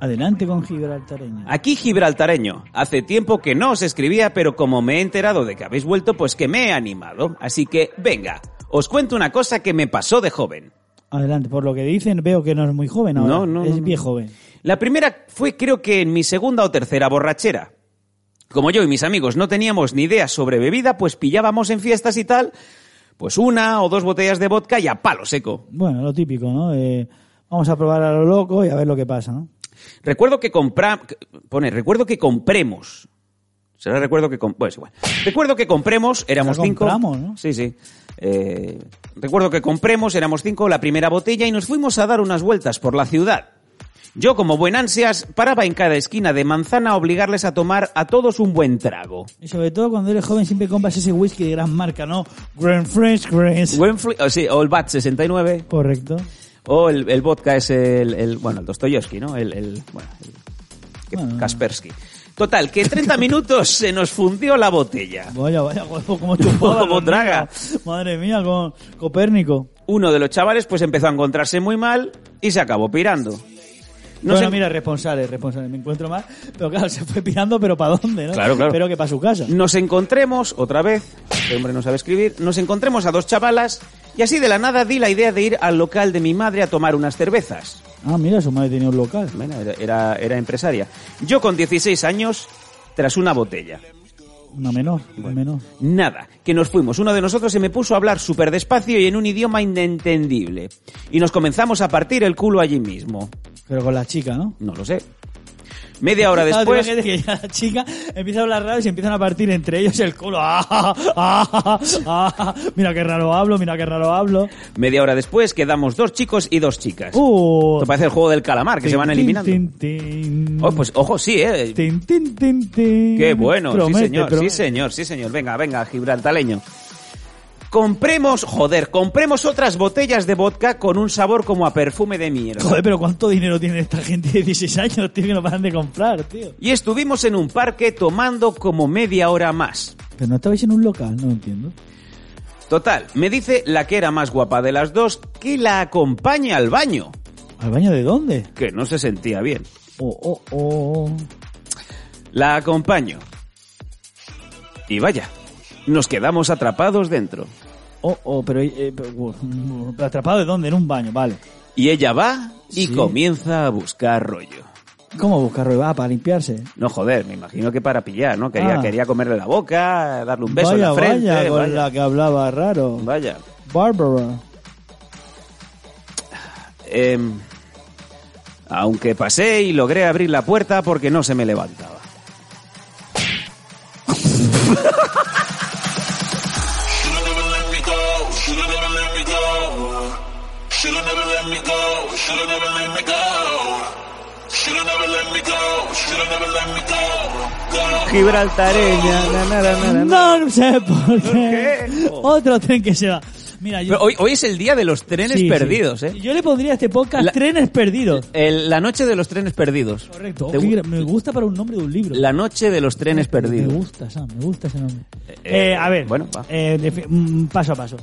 Adelante con Gibraltareño. Aquí Gibraltareño. Hace tiempo que no os escribía, pero como me he enterado de que habéis vuelto, pues que me he animado. Así que, venga, os cuento una cosa que me pasó de joven. Adelante. Por lo que dicen, veo que no es muy joven ahora. No, no, Es no, no. bien joven. La primera fue creo que en mi segunda o tercera borrachera. Como yo y mis amigos no teníamos ni idea sobre bebida, pues pillábamos en fiestas y tal, pues una o dos botellas de vodka y a palo seco. Bueno, lo típico, ¿no? Eh, vamos a probar a lo loco y a ver lo que pasa, ¿no? Recuerdo que compra... Pone, recuerdo que compremos. Será recuerdo que... Bueno, es igual. Recuerdo que compremos, éramos cinco. compramos, ¿no? Sí, sí. Eh, recuerdo que compremos, éramos cinco, la primera botella y nos fuimos a dar unas vueltas por la ciudad. Yo, como buen ansias, paraba en cada esquina de manzana a obligarles a tomar a todos un buen trago. Y sobre todo cuando eres joven siempre compras ese whisky de gran marca, ¿no? Grand French Grace. O, sí, o el Bat 69. Correcto. O el, el vodka es el, el- bueno, el Dostoyevsky, ¿no? El, el- bueno, el-. Kaspersky. Total, que en 30 minutos se nos fundió la botella. Vaya, vaya, como chupaba. Como traga. Madre mía, con Copérnico. Uno de los chavales pues empezó a encontrarse muy mal y se acabó pirando. No bueno, sé- mira, responsable, responsable. Me encuentro mal. Pero claro, se fue pirando, pero ¿para dónde, no? Claro, claro. Pero que para su casa. Nos encontremos, otra vez, este hombre no sabe escribir, nos encontremos a dos chavalas y así de la nada di la idea de ir al local de mi madre a tomar unas cervezas. Ah, mira, su madre tenía un local. Bueno, era, era, era empresaria. Yo con 16 años, tras una botella. Una menor, una menor. Nada, que nos fuimos. Uno de nosotros se me puso a hablar súper despacio y en un idioma inentendible. Y nos comenzamos a partir el culo allí mismo. Pero con la chica, ¿no? No lo sé. Media hora después... que ya la chica empieza a hablar raro y se empiezan a partir entre ellos el culo. ¡Ah, ah, ah! Mira qué raro hablo, mira qué raro hablo. Media hora después quedamos dos chicos y dos chicas. Uh, Esto parece el juego del calamar, que se van tin, eliminando. tin, tin. Oh, pues ojo, sí, eh. Tin, tin, tin, tin. Qué bueno, Promete, sí señor, promete. sí señor, sí señor. Venga, venga, gibraltaleño. Compremos, joder, compremos otras botellas de vodka con un sabor como a perfume de mierda. Joder, pero ¿cuánto dinero tiene esta gente de 16 años, tío, que no paran de comprar, tío? Y estuvimos en un parque tomando como media hora más. Pero no estabais en un local, no lo entiendo. Total, me dice la que era más guapa de las dos que la acompaña al baño. ¿Al baño de dónde? Que no se sentía bien. Oh, oh, oh. La acompaño. Y vaya, nos quedamos atrapados dentro. Oh, oh, pero, eh, uh, ¿atrapado de dónde? En un baño, vale. Y ella va y Sí. comienza a buscar rollo. ¿Cómo buscar rollo? Ah, para limpiarse. No, joder, me imagino que para pillar, ¿no? Quería, Ah. quería comerle la boca, darle un beso vaya, en la frente. vaya, con vaya. la que hablaba raro. Vaya. Bárbara. Em, aunque pasé y logré abrir la puerta porque no se me levantaba. Should've never let me go. Should've never let me go. Go. Gibraltareña. na, na, na, na, na. No, no sé por qué. Otro tren que se va. Mira, yo, Pero hoy, hoy es el día de los trenes Sí, sí. perdidos, ¿eh? yo le pondría a este podcast La- Trenes Perdidos. El- la noche de los trenes perdidos. Correcto. ¿Te Qué me gusta para un nombre de un libro. La noche de los trenes Me perdidos. gusta, Sam, me gusta ese nombre. Eh, Eh, a ver, bueno, va. eh, mm, paso a paso.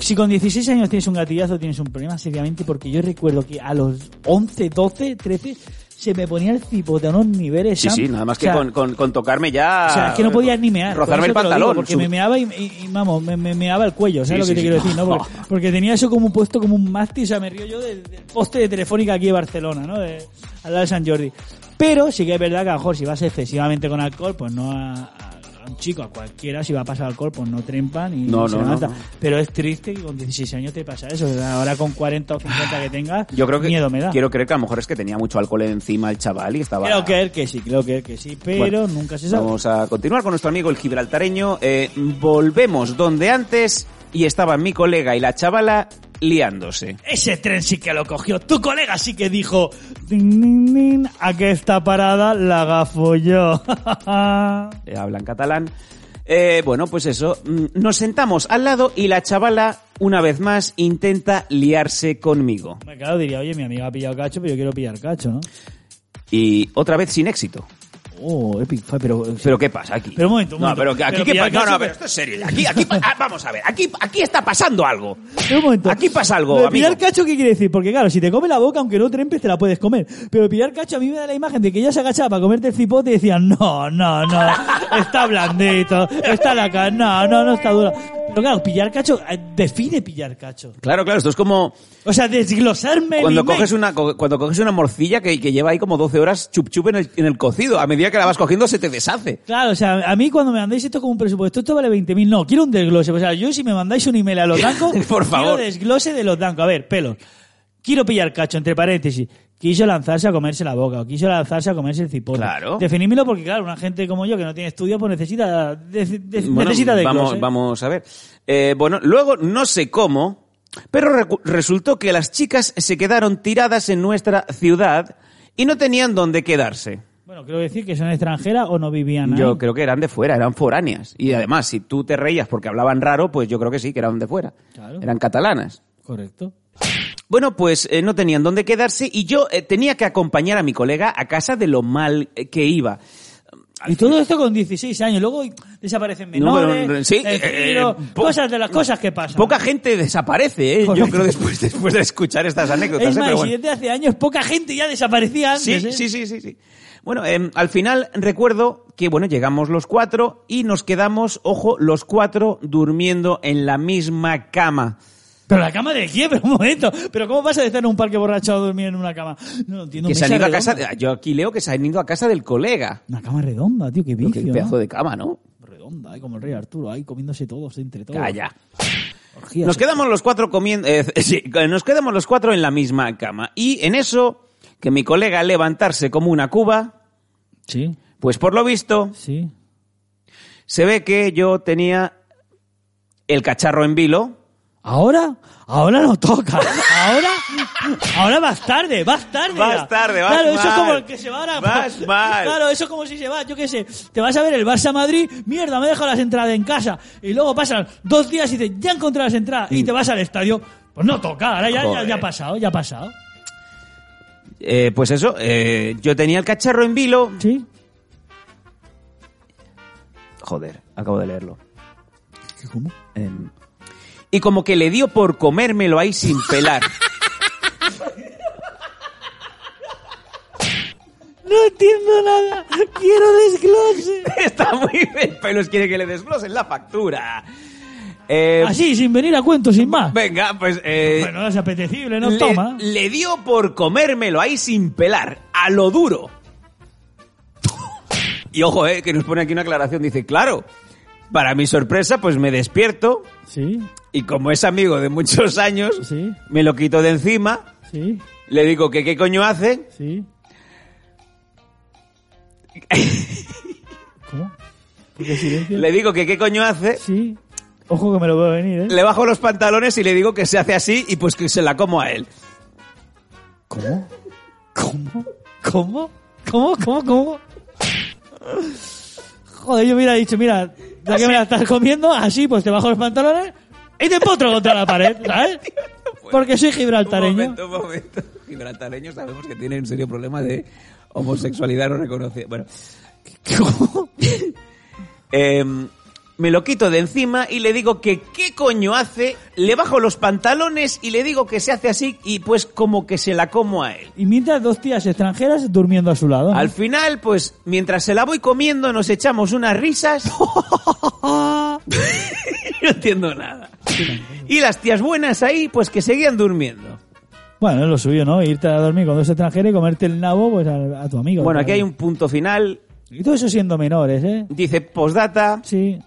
Si con 16 años tienes un gatillazo, tienes un problema seriamente, porque yo recuerdo que a los 11, 12, 13 se me ponía el cipote a unos niveles. Sí, Sam. sí, nada más O que con, con- con tocarme ya. O sea, es que no podía ni mear. Rozarme el lo digo, pantalón. porque Su- me meaba y, y- y, vamos, me, me meaba el cuello, ¿sabes Sí, lo que sí, te sí. quiero decir? ¿no? Porque, porque tenía eso como puesto como un mástil, o sea, me río yo del, del poste de Telefónica aquí de Barcelona, ¿no? De, al lado de San Jordi. Pero sí que es verdad que a lo mejor si vas excesivamente con alcohol, pues no a, a- a un chico, a cualquiera, si va a pasar alcohol, pues no trempan y No, se no, no, levanta. no. Pero es triste que con 16 años te pasa eso. Ahora con 40 o 50 que tengas, Yo creo que. miedo me da. Quiero creer que a lo mejor es que tenía mucho alcohol encima el chaval y estaba. Creo que, que sí, creo que, que sí, pero Bueno, nunca se sabe. Vamos a continuar con nuestro amigo el gibraltareño. Eh, volvemos donde antes y estaban mi colega y la chavala liándose. Ese tren sí que lo cogió. Tu colega sí que dijo, "Din, din, din, aquí está parada, la gafo yo. Habla en catalán. Eh, bueno, pues eso, mm, nos sentamos al lado y la chavala, una vez más, intenta liarse conmigo. Me claro, diría, oye, mi amiga ha pillado cacho, pero yo quiero pillar cacho, ¿no? Y otra vez sin éxito. Oh, Epic pero... ¿Pero qué pasa aquí? Pero un momento, un No, momento. pero que aquí Pero. No, no, pero- pero esto es serio. Aquí, aquí, pa- ah, vamos a ver, aquí, aquí está pasando algo. Pero un momento. Aquí pasa algo, Lo de amigo. pillar cacho, ¿qué quiere decir? Porque claro, si te come la boca, aunque no trempes, te la puedes comer. Pero pillar cacho, a mí me da la imagen de que ella se agachaba para comerte el cipote y decían, no, no, no, está blandito, está la cara, no, no, no está dura. Pero claro, pillar cacho, eh, define pillar cacho. Claro, claro, esto es como O sea, desglosarme el cuando email. coges una co- cuando coges una morcilla que, que lleva ahí como 12 horas chup chup en el, en el cocido. A medida que la vas cogiendo se te deshace. Claro, o sea, a mí cuando me mandáis esto como un presupuesto, esto vale 20.000, no, quiero un desglose. O sea, yo si me mandáis un email a los dancos, Por favor. quiero desglose de los dancos. A ver, pelos. Quiero pillar cacho, entre paréntesis. Quiso lanzarse a comerse la boca o quiso lanzarse a comerse el cipote. Claro. Definímelo porque, claro, una gente como yo que no tiene estudio, pues necesita, de- de- Bueno, necesita desglose. vamos, vamos a ver. Eh, bueno, luego no sé cómo, pero resultó que las chicas se quedaron tiradas en nuestra ciudad y no tenían dónde quedarse. Bueno, quiero decir que son extranjeras o no vivían ahí. Yo creo que eran de fuera, eran foráneas. Y además, si tú te reías porque hablaban raro, pues yo creo que sí, que eran de fuera. Claro. Eran catalanas. Correcto. Bueno, pues eh, no tenían dónde quedarse y yo eh, tenía que acompañar a mi colega a casa de lo mal eh, que iba. Y todo esto con 16 años. Luego desaparecen No, pero, menores, sí, el eh, eh, cosas de las cosas que pasan. Poca gente desaparece, ¿eh? Yo creo después, después de escuchar estas anécdotas. Es ¿eh? más, Pero si bueno. desde hace años poca gente ya desaparecía Sí, antes. ¿eh? sí, sí, sí, sí. Bueno, em, al final recuerdo que, bueno, llegamos los cuatro y nos quedamos, ojo, los cuatro durmiendo en la misma cama. Pero la cama de quién, pero un momento. Pero ¿cómo pasa de estar en un parque borracho a dormir en una cama? No lo entiendo. Que se han ido a casa, de- yo aquí leo que se han ido a casa del colega. Una cama redonda, tío, qué Pero vicio, qué pedazo ¿no? de cama, ¿no? Redonda, ahí como el rey Arturo, ahí comiéndose todos entre todos. Calla. Orgías. Nos quedamos los cuatro comiendo, eh, sí, nos quedamos los cuatro en la misma cama. Y en eso, que mi colega al levantarse como una cuba, Sí, pues por lo visto, sí. se ve que yo tenía el cacharro en vilo. ¿Ahora? Ahora no toca. Ahora, ahora vas tarde, vas tarde. Ya. tarde, vas Claro, eso es como el que se va ahora. Vas mal. Claro, eso es como si se va, yo qué sé. Te vas a ver el Barça Madrid, mierda, me he dejado las entradas en casa. Y luego pasan dos días y dices, ya he encontrado las entradas. Y te vas al estadio. Pues no toca, ahora ya, ya, ya ha pasado, ya ha pasado. Eh, pues eso, eh, yo tenía el cacharro en vilo. Sí. Joder, acabo de leerlo. ¿Cómo? Em, y como que le dio por comérmelo ahí sin pelar. No entiendo nada. Quiero desglose. Está muy bien, Pelos quiere que le desglosen la factura. Eh, Así, sin venir a cuento, sin más. Venga, pues... eh, Bueno, es apetecible, no le, toma. le dio por comérmelo ahí sin pelar, a lo duro. Y ojo, eh, que nos pone aquí una aclaración. Dice, claro, para mi sorpresa, pues me despierto Sí, y como es amigo de muchos años, sí, me lo quito de encima, sí, le digo que qué coño hace sí. ¿Cómo? ¿Por qué silencio? Le digo que qué coño hace. Sí. Ojo que me lo veo venir, ¿eh? Le bajo los pantalones y le digo que se hace así y pues que se la como a él. ¿Cómo? ¿Cómo? ¿Cómo? ¿Cómo? ¿Cómo? ¿Cómo? Joder, yo hubiera dicho, mira, ya que me la estás comiendo, así pues te bajo los pantalones y te potro contra la pared, ¿sabes? Porque soy Un gibraltareño. momento, un momento. Gibraltareños sabemos que tienen un serio problema de homosexualidad no reconocida. Bueno. Em, me lo quito de encima y le digo que qué coño hace, le bajo los pantalones y le digo que se hace así y pues como que se la como a él. Y mientras dos tías extranjeras durmiendo a su lado. ¿no? Al final, pues, mientras se la voy comiendo, nos echamos unas risas. no entiendo nada. Y las tías buenas ahí, pues que seguían durmiendo. Bueno, es lo suyo, ¿no? Irte a dormir con dos extranjeros y comerte el nabo pues a, a tu amigo. Bueno, aquí hay un punto final. Y todo eso siendo menores, ¿eh? Dice, postdata. Sí.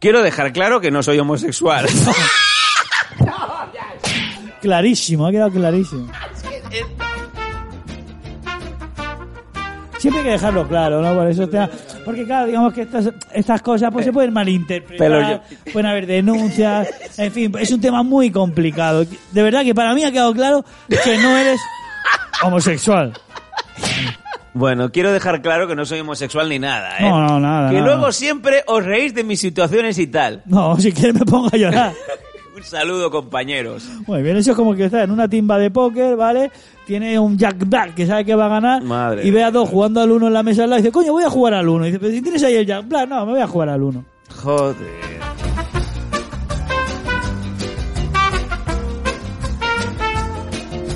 Quiero dejar claro que no soy homosexual. Clarísimo, ha quedado clarísimo. Siempre hay que dejarlo claro, ¿no? Por eso te- porque claro, digamos que estas, estas cosas pues se pueden malinterpretar, Pero pueden haber denuncias, en fin, es un tema muy complicado. De verdad que para mí ha quedado claro que no eres homosexual. Bueno, quiero dejar claro que no soy homosexual ni nada, ¿eh? No, no, nada, Que nada. luego siempre os reís de mis situaciones y tal. No, si quieres me pongo a llorar. Un saludo, compañeros. Muy bien, eso es como que está en una timba de póker, ¿vale? Tiene un Jack Black que sabe que va a ganar Madre y ve a dos jugando al uno en la mesa al lado y dice, coño, voy a jugar al uno. Y dice, pero si tienes ahí el Jack Black, no, me voy a jugar al uno. Joder.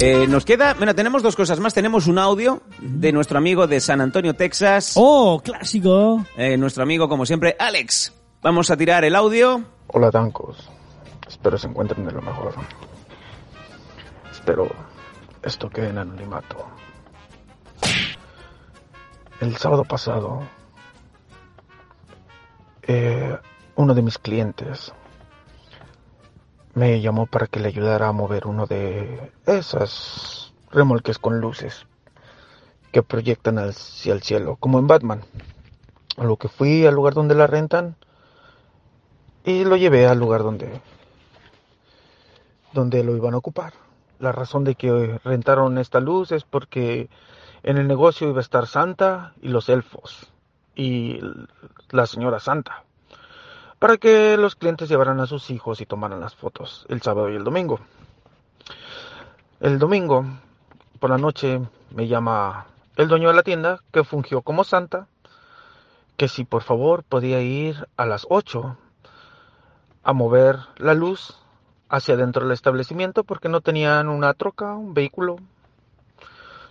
Eh, nos queda, bueno, tenemos dos cosas más. Tenemos un audio de nuestro amigo de San Antonio, Texas. ¡Oh, clásico! Eh, nuestro amigo, como siempre, Alex. Vamos a tirar el audio. Hola Tancos, espero se encuentren de lo mejor. Espero esto quede en anonimato. El sábado pasado, eh, uno de mis clientes me llamó para que le ayudara a mover uno de esas remolques con luces que proyectan hacia el cielo, como en Batman. A lo que fui al lugar donde la rentan y lo llevé al lugar donde donde lo iban a ocupar. La razón de que rentaron esta luz es porque en el negocio iba a estar Santa y los elfos y la señora Santa para que los clientes llevaran a sus hijos y tomaran las fotos el sábado y el domingo. El domingo por la noche me llama el dueño de la tienda que fungió como Santa que si por favor podía ir a las 8 a mover la luz hacia dentro del establecimiento porque no tenían una troca, un vehículo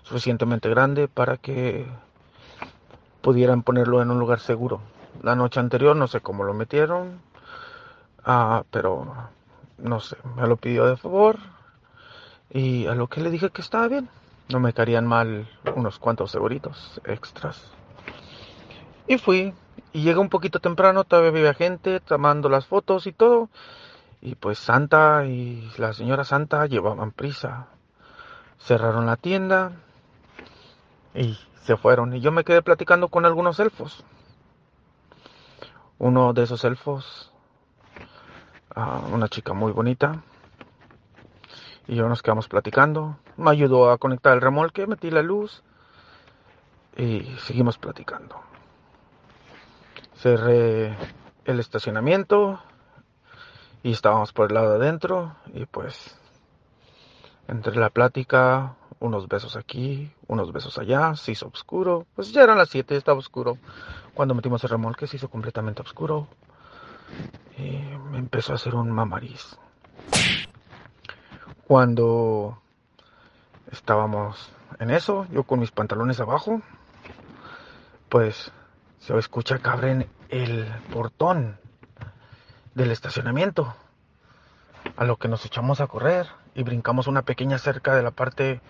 suficientemente grande para que pudieran ponerlo en un lugar seguro. La noche anterior no sé cómo lo metieron, ah, pero no sé, me lo pidió de favor y a lo que le dije que estaba bien. No me caerían mal unos cuantos euritos extras. Y fui, y llegué un poquito temprano, todavía había gente tomando las fotos y todo. Y pues Santa y la señora Santa llevaban prisa. Cerraron la tienda y se fueron. Y yo me quedé platicando con algunos elfos. Uno de esos elfos, ah, una chica muy bonita. Y yo nos quedamos platicando. Me ayudó a conectar el remolque, metí la luz y seguimos platicando. Cerré el estacionamiento y estábamos por el lado de adentro y pues entre la plática, unos besos aquí, unos besos allá, se hizo oscuro. Pues ya eran las 7, estaba oscuro. Cuando metimos el remolque se hizo completamente oscuro y me empezó a hacer un mamariz. Cuando estábamos en eso, yo con mis pantalones abajo, pues se escucha que abren el portón del estacionamiento. A lo que nos echamos a correr y brincamos una pequeña cerca de la parte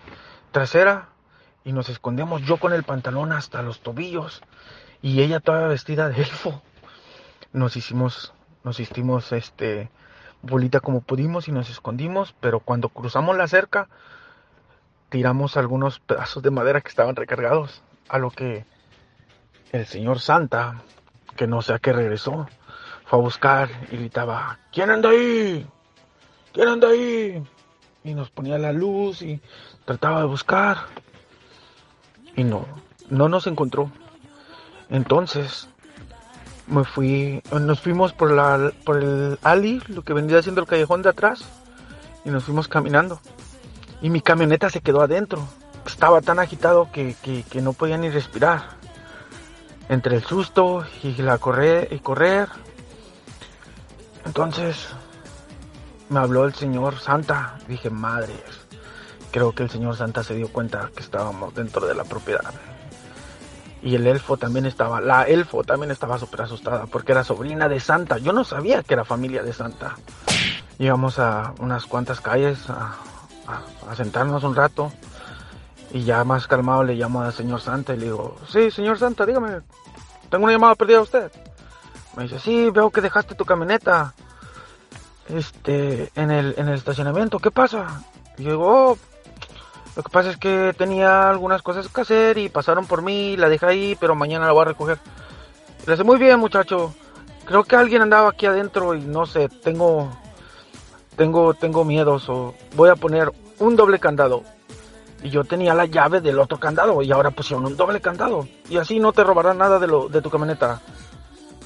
trasera y nos escondemos yo con el pantalón hasta los tobillos y ella toda vestida de elfo. Nos hicimos, nos hicimos este bolita como pudimos y nos escondimos, pero cuando cruzamos la cerca tiramos algunos pedazos de madera que estaban recargados, a lo que el señor Santa, que no sé a qué regresó, fue a buscar y gritaba, ¿quién anda ahí? ¿quién anda ahí? Y nos ponía la luz y trataba de buscar. y no, no nos encontró. Entonces me fui, nos fuimos por la, por el alley, lo que vendría siendo el callejón de atrás, y nos fuimos caminando. Y mi camioneta se quedó adentro. Estaba tan agitado que, que, que no podía ni respirar. Entre el susto y la correr y correr. Entonces me habló el señor Santa. Dije, madre, creo que el señor Santa se dio cuenta que estábamos dentro de la propiedad. Y el elfo también estaba, la elfo también estaba súper asustada porque era sobrina de Santa. Yo no sabía que era familia de Santa. Llegamos a unas cuantas calles a, a- a sentarnos un rato. Y ya más calmado le llamo al señor Santa y le digo, sí, señor Santa, dígame, tengo una llamada perdida de usted. Me dice, sí, veo que dejaste tu camioneta este, en el, en el estacionamiento, ¿qué pasa? Y yo digo, oh, lo que pasa es que tenía algunas cosas que hacer y pasaron por mí, la dejé ahí, pero mañana la voy a recoger. Le dice, muy bien, muchacho, creo que alguien andaba aquí adentro y no sé, tengo, tengo, tengo miedos o voy a poner un doble candado. Y yo tenía la llave del otro candado y ahora pusieron un doble candado. Y así no te robarán nada de, lo, de tu camioneta.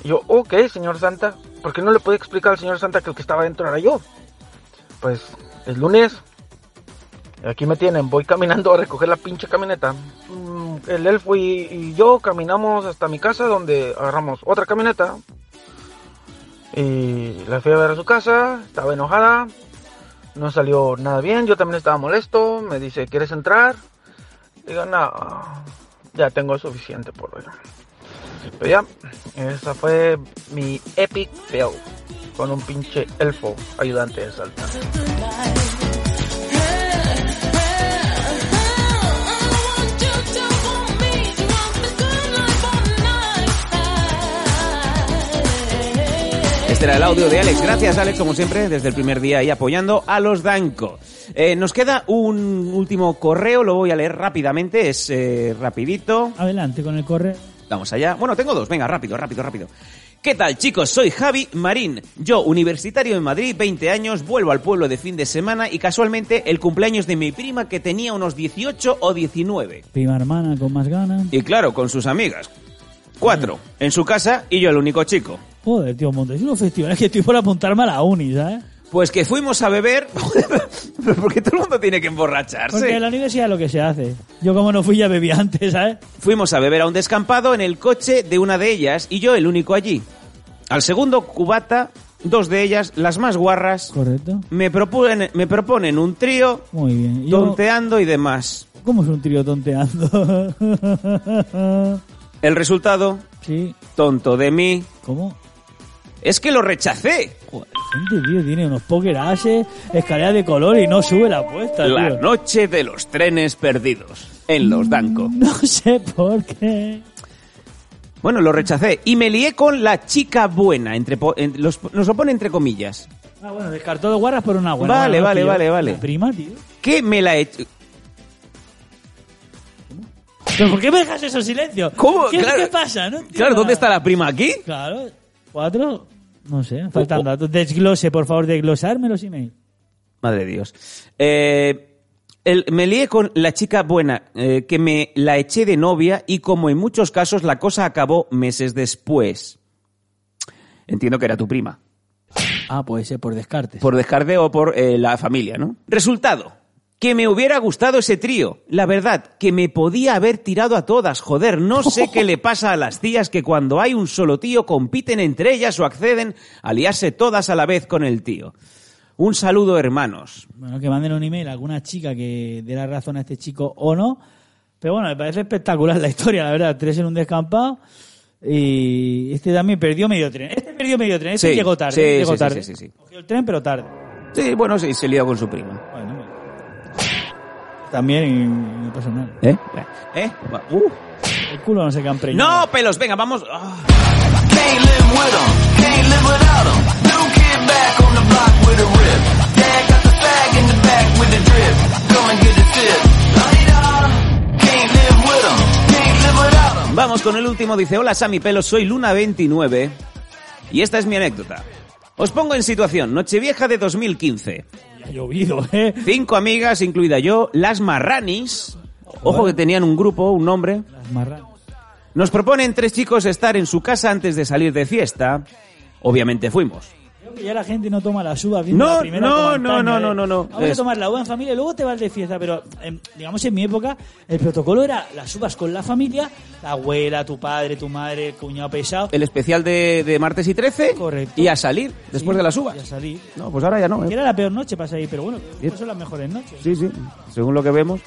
Y yo, ok, señor Santa. ¿Por qué no le puede explicar al señor Santa que el que estaba dentro era yo? Pues es lunes. Aquí me tienen, voy caminando a recoger la pinche camioneta. Mm, El elfo y, y yo caminamos hasta mi casa donde agarramos otra camioneta. Y la fui a ver a su casa, estaba enojada, no salió nada bien, yo también estaba molesto, me dice, ¿quieres entrar? Digo, no, ya tengo suficiente por hoy. Pero ya, esa fue mi epic fail con un pinche elfo ayudante de Salta. Este era el audio de Alex. Gracias, Alex, como siempre, desde el primer día y apoyando a los Danco. Eh, nos queda un último correo, lo voy a leer rápidamente, es eh, rapidito. Adelante con el correo. Vamos allá. Bueno, tengo dos, venga, rápido, rápido, rápido. ¿Qué tal, chicos? Soy Javi Marín. Yo, universitario en Madrid, 20 años, vuelvo al pueblo de fin de semana y casualmente el cumpleaños de mi prima que tenía unos 18 o 19. Prima hermana con más ganas. Y claro, con sus amigas. Cuatro, en su casa y yo el único chico. Joder, tío, montes unos festivales que estoy por apuntarme a la uni, ¿sabes? Pues que fuimos a beber, porque todo el mundo tiene que emborracharse. Porque en la universidad es lo que se hace. Yo como no fui ya bebí antes, ¿sabes? Fuimos a beber a un descampado en el coche de una de ellas y yo el único allí. Al segundo cubata, dos de ellas, las más guarras, Correcto. me proponen, me proponen un trío, Muy bien. Yo- tonteando y demás. ¿Cómo es un trío tonteando? El resultado, sí. tonto de mí, ¿Cómo? Es que lo rechacé. Gente, tío, tiene unos poker ases, escalera de color y no sube la apuesta, La tío. noche de los trenes perdidos, en los Danco. No sé por qué. Bueno, lo rechacé y me lié con la chica buena, entre en- los- nos lo pone entre comillas. Ah, bueno, descartó dos guarras por una buena. Vale, vale, vale, vale. La prima, tío. Que me la he hecho... ¿Pero por qué me dejas eso en silencio? ¿Cómo? ¿Qué, Claro. qué pasa? No Claro, ¿dónde está la prima aquí? Claro. ¿Cuatro? No sé, faltan datos. Desglose, por favor, desglosarme los emails. Madre de Dios. Eh, el- me lié con la chica buena, eh, que me la eché de novia y como en muchos casos la cosa acabó meses después. Entiendo que era tu prima. Ah, puede ser por descarte. Por descarte o por eh, la familia, ¿no? Resultado. Que me hubiera gustado ese trío. La verdad, que me podía haber tirado a todas. Joder, no sé qué le pasa a las tías que cuando hay un solo tío compiten entre ellas o acceden a liarse todas a la vez con el tío. Un saludo, hermanos. Bueno, que manden un email a alguna chica que dé la razón a este chico o no. Pero bueno, me parece espectacular la historia, la verdad. Tres en un descampado. Y este también perdió medio tren. Este perdió medio tren. Este Sí, llegó tarde. sí, llegó sí, sí, tarde. Cogió el tren, pero tarde. Sí, bueno, sí, se lió con su prima. Bueno, también y no pasa nada. ¿Eh? ¿Eh? Uh. El culo no se. No, pelos, venga, vamos. Ah. Vamos con el último. Dice, hola Sammy Pelos, soy Luna29 y esta es mi anécdota. Os pongo en situación, Nochevieja de 2015. Ha llovido, ¿eh? Cinco amigas, incluida yo, las marranis, Ojo que tenían un grupo, un nombre. Las. Nos proponen tres chicos estar en su casa antes de salir de fiesta. Obviamente fuimos. Creo que ya la gente no toma las uvas viendo No, la primera no, no, no, no, no, no. Vamos a tomar la uva en familia y luego te vas de fiesta, pero em, digamos en mi época el protocolo era las uvas con la familia, la abuela, tu padre, tu madre, el cuñado pesado. El especial de, de martes y 13. Correcto. Y a salir después Sí, de las uvas. y a salir. No, pues ahora ya no. ¿eh? Era la peor noche para salir, pero bueno, Bien. no son las mejores noches. Sí, sí, según lo que vemos.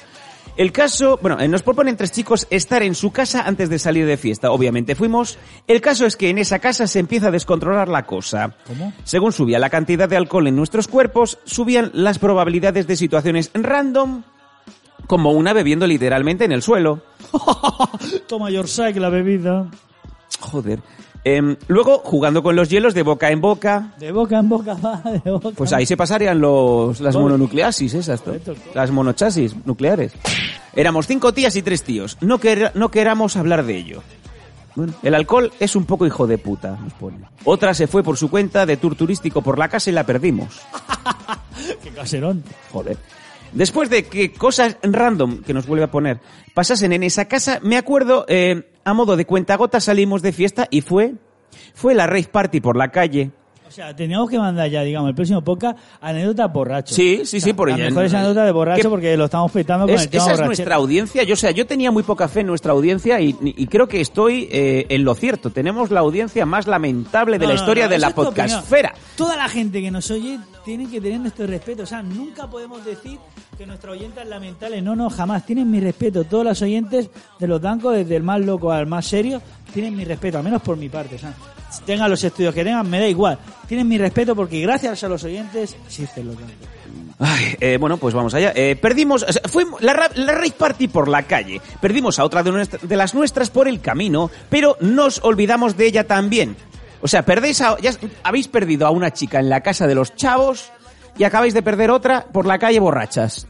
El caso, bueno, eh, nos proponen tres chicos estar en su casa antes de salir de fiesta. Obviamente fuimos. El caso es que en esa casa se empieza a descontrolar la cosa. ¿Cómo? Según subía la cantidad de alcohol en nuestros cuerpos, subían las probabilidades de situaciones random, como una bebiendo literalmente en el suelo. Toma your side, la bebida. Joder. Em, luego, jugando con los hielos de boca en boca, De boca en boca va, de boca. Pues ahí se pasarían los, las mononucleasis esas, las monochasis nucleares. Éramos cinco tías y tres tíos. No, quer- no queramos hablar de ello. Bueno, el alcohol es un poco hijo de puta, nos pone. Otra se fue por su cuenta de tour turístico por la casa y la perdimos. Qué caserón. Joder. Después de que cosas random que nos vuelve a poner pasasen en esa casa, me acuerdo, eh, a modo de cuentagotas salimos de fiesta y fue, fue la rave party por la calle. O sea, teníamos que mandar ya, digamos, el próximo podcast anécdota borracho. Sí, sí, sí, por Las mejores anécdotas de borracho ¿Qué- porque lo estamos petando con Es- el tema esa es nuestra audiencia. Yo, o sea, yo tenía muy poca fe en nuestra audiencia y, y creo que estoy eh, en lo cierto. Tenemos la audiencia más lamentable de No, la historia no, de la es podcastfera. Toda la gente que nos oye tiene que tener nuestro respeto. O sea, nunca podemos decir que nuestra oyente es lamentable. No, no, jamás. Tienen mi respeto. Todos los oyentes de los dancos, desde el más loco al más serio, tienen mi respeto, al menos por mi parte. O sea, tengan los estudios que tengan, me da igual. Tienen mi respeto porque gracias a los oyentes existen los dancos. Ay, eh, bueno, pues vamos allá. Eh, perdimos, o fue la, la party por la calle. Perdimos a otra de las nuestras por el camino, pero nos olvidamos de ella también. O sea, perdéis a- ya habéis perdido a una chica en la casa de los chavos y acabáis de perder otra por la calle borrachas.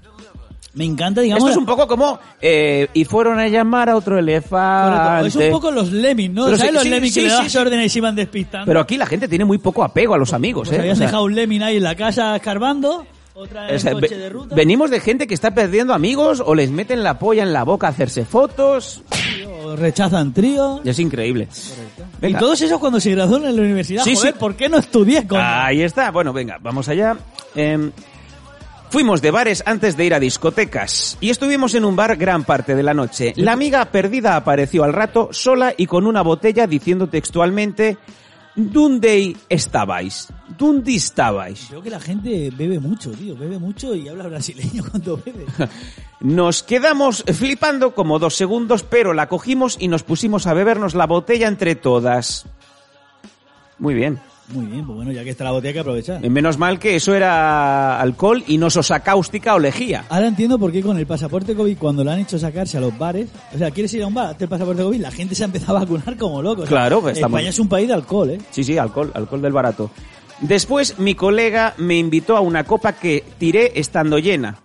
Me encanta, digamos. Esto es un poco como eh, y fueron a llamar a otro elefante. Correcto. Es un poco los lemmings, ¿no? Pero ¿Sabes sí, los sí, lemmings sí, que le das órdenes y iban despistando? Pero aquí la gente tiene muy poco apego a los amigos, Pues ¿eh? habías O sea, dejado un lemming ahí en la casa escarbando, otra en o sea, coche de ruta. venimos de gente que está perdiendo amigos o les meten la polla en la boca a hacerse fotos. o rechazan trío. Y es increíble. Y todos esos cuando se gradúan en la universidad, Sí, joder, sí. ¿por qué no estudié con Ahí está. Bueno, venga, vamos allá. Em, fuimos de bares antes de ir a discotecas y estuvimos en un bar gran parte de la noche. La amiga perdida apareció al rato sola y con una botella diciendo textualmente ¿Dónde estabais? ¿Dónde estabais? Creo que la gente bebe mucho, tío, bebe mucho y habla brasileño cuando bebe. Nos quedamos flipando como dos segundos, pero la cogimos y nos pusimos a bebernos la botella entre todas. Muy bien. Muy bien, pues bueno, ya que está la botella hay que aprovechar. Eh, Menos mal que eso era alcohol y no sosa cáustica o lejía. Ahora entiendo por qué con el pasaporte COVID, cuando lo han hecho sacarse a los bares, o sea, quieres ir a un bar, hazte el pasaporte COVID, la gente se ha empezado a vacunar como locos. Claro, pues estamos- España es un país de alcohol, ¿eh? Sí, sí, alcohol, alcohol del barato. Después mi colega me invitó a una copa que tiré estando llena.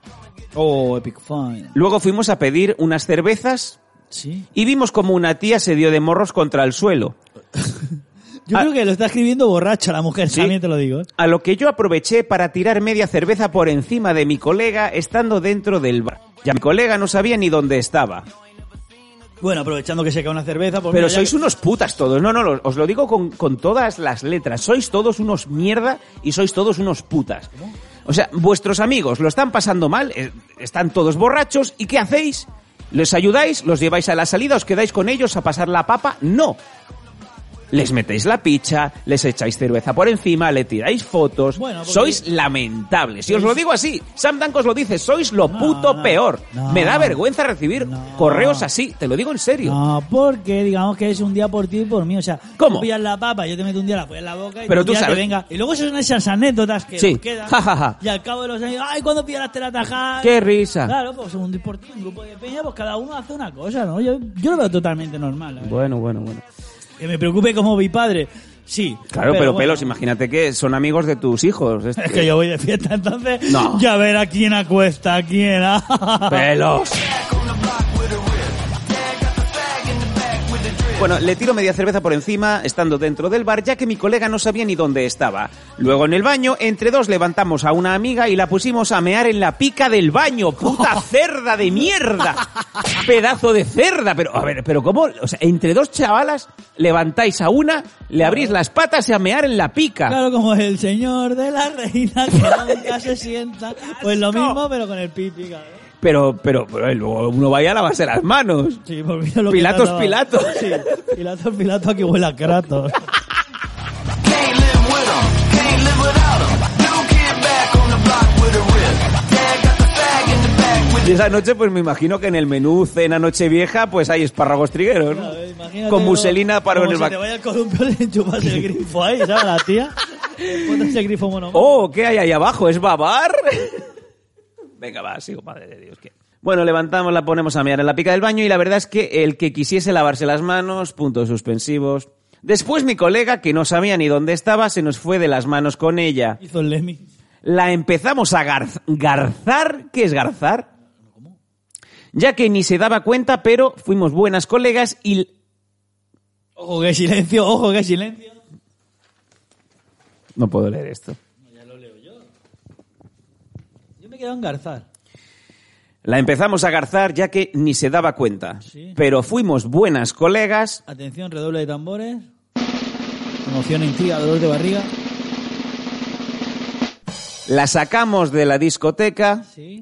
Oh, Epic Fine. Luego fuimos a pedir unas cervezas Sí. y vimos como una tía se dio de morros contra el suelo. Yo creo que lo está escribiendo borracho la mujer. Sí. también te lo digo. A lo que yo aproveché para tirar media cerveza por encima de mi colega estando dentro del bar. Ya mi colega no sabía ni dónde estaba. Bueno, aprovechando que se cae una cerveza, pues Pero mira, sois que- unos putas todos. No, no, lo- os lo digo con, con todas las letras. Sois todos unos mierda y sois todos unos putas. O sea, vuestros amigos lo están pasando mal, eh, están todos borrachos, ¿y qué hacéis? ¿Les ayudáis? ¿Los lleváis a la salida? ¿Os quedáis con ellos a pasar la papa? No. Les metéis la picha, les echáis cerveza por encima, le tiráis fotos. Bueno, porque- Sois lamentables. Y os lo digo así, Sam Danko os lo dice, sois lo puto no, peor. no. Me da vergüenza recibir correos así, te lo digo en serio. No, porque digamos que es un día por ti y por mí. O sea, ¿Cómo? pillas la papa, yo te meto un día la polla en la boca y Pero tú sabes- te venga. Y luego son esas anécdotas que Sí. nos quedan. Ja, ja, ja. Y al cabo de los años, ay, cuando pillaste la tajada. ¡Qué risa! Claro, pues un día por ti, un grupo de peña, pues cada uno hace una cosa, ¿no? Yo, yo lo veo totalmente normal. Bueno, bueno, bueno. Que me preocupe como mi padre, sí. Claro, pero, bueno, pelos, imagínate que son amigos de tus hijos. este. Es que yo voy de fiesta, entonces No. ya ver a quién acuesta a quién. Pelos. Bueno, le tiro media cerveza por encima, estando dentro del bar, ya que mi colega no sabía ni dónde estaba. Luego en el baño, entre dos levantamos a una amiga y la pusimos a mear en la pica del baño. ¡Puta cerda de mierda! Pedazo de cerda. Pero, a ver, pero ¿cómo? O sea, entre dos chavalas levantáis a una, le abrís las patas y a mear en la pica. Claro, como el señor de la reina que nunca se sienta. Pues lo mismo, pero con el pipi, cabrón. Pero, pero, pero, eh, luego uno vaya a lavarse las manos. Sí, mira lo que Pilatos. Pilatos. Sí, Pilatos, Pilatos, aquí huele a Kratos. Y esa noche, pues me imagino que en el menú cena noche vieja, pues hay espárragos trigueros, ¿no? Imagínate Con muselina para en el se bac- te vaya el columpio, le enchufas el grifo ahí, ¿sabes? La tía. Pones el grifo mono. Oh, ¿qué hay ahí abajo? ¿Es babar? Venga, va, sigo, madre de Dios. ¿qué? Bueno, levantamos, la ponemos a mear en la pica del baño y la verdad es que el que quisiese lavarse las manos, puntos suspensivos. Después mi colega, que no sabía ni dónde estaba, se nos fue de las manos con ella. Hizo el Lemmy. La empezamos a garz- garzar. ¿Qué es garzar? Ya que ni se daba cuenta, pero fuimos buenas colegas y Ojo, qué silencio, ojo, qué silencio. No puedo leer esto. Me en Garzar. La empezamos a garzar ya que ni se daba cuenta. Sí. Pero fuimos buenas colegas. Atención, redoble de tambores. Emoción, intriga, dolor de barriga. La sacamos de la discoteca. Sí.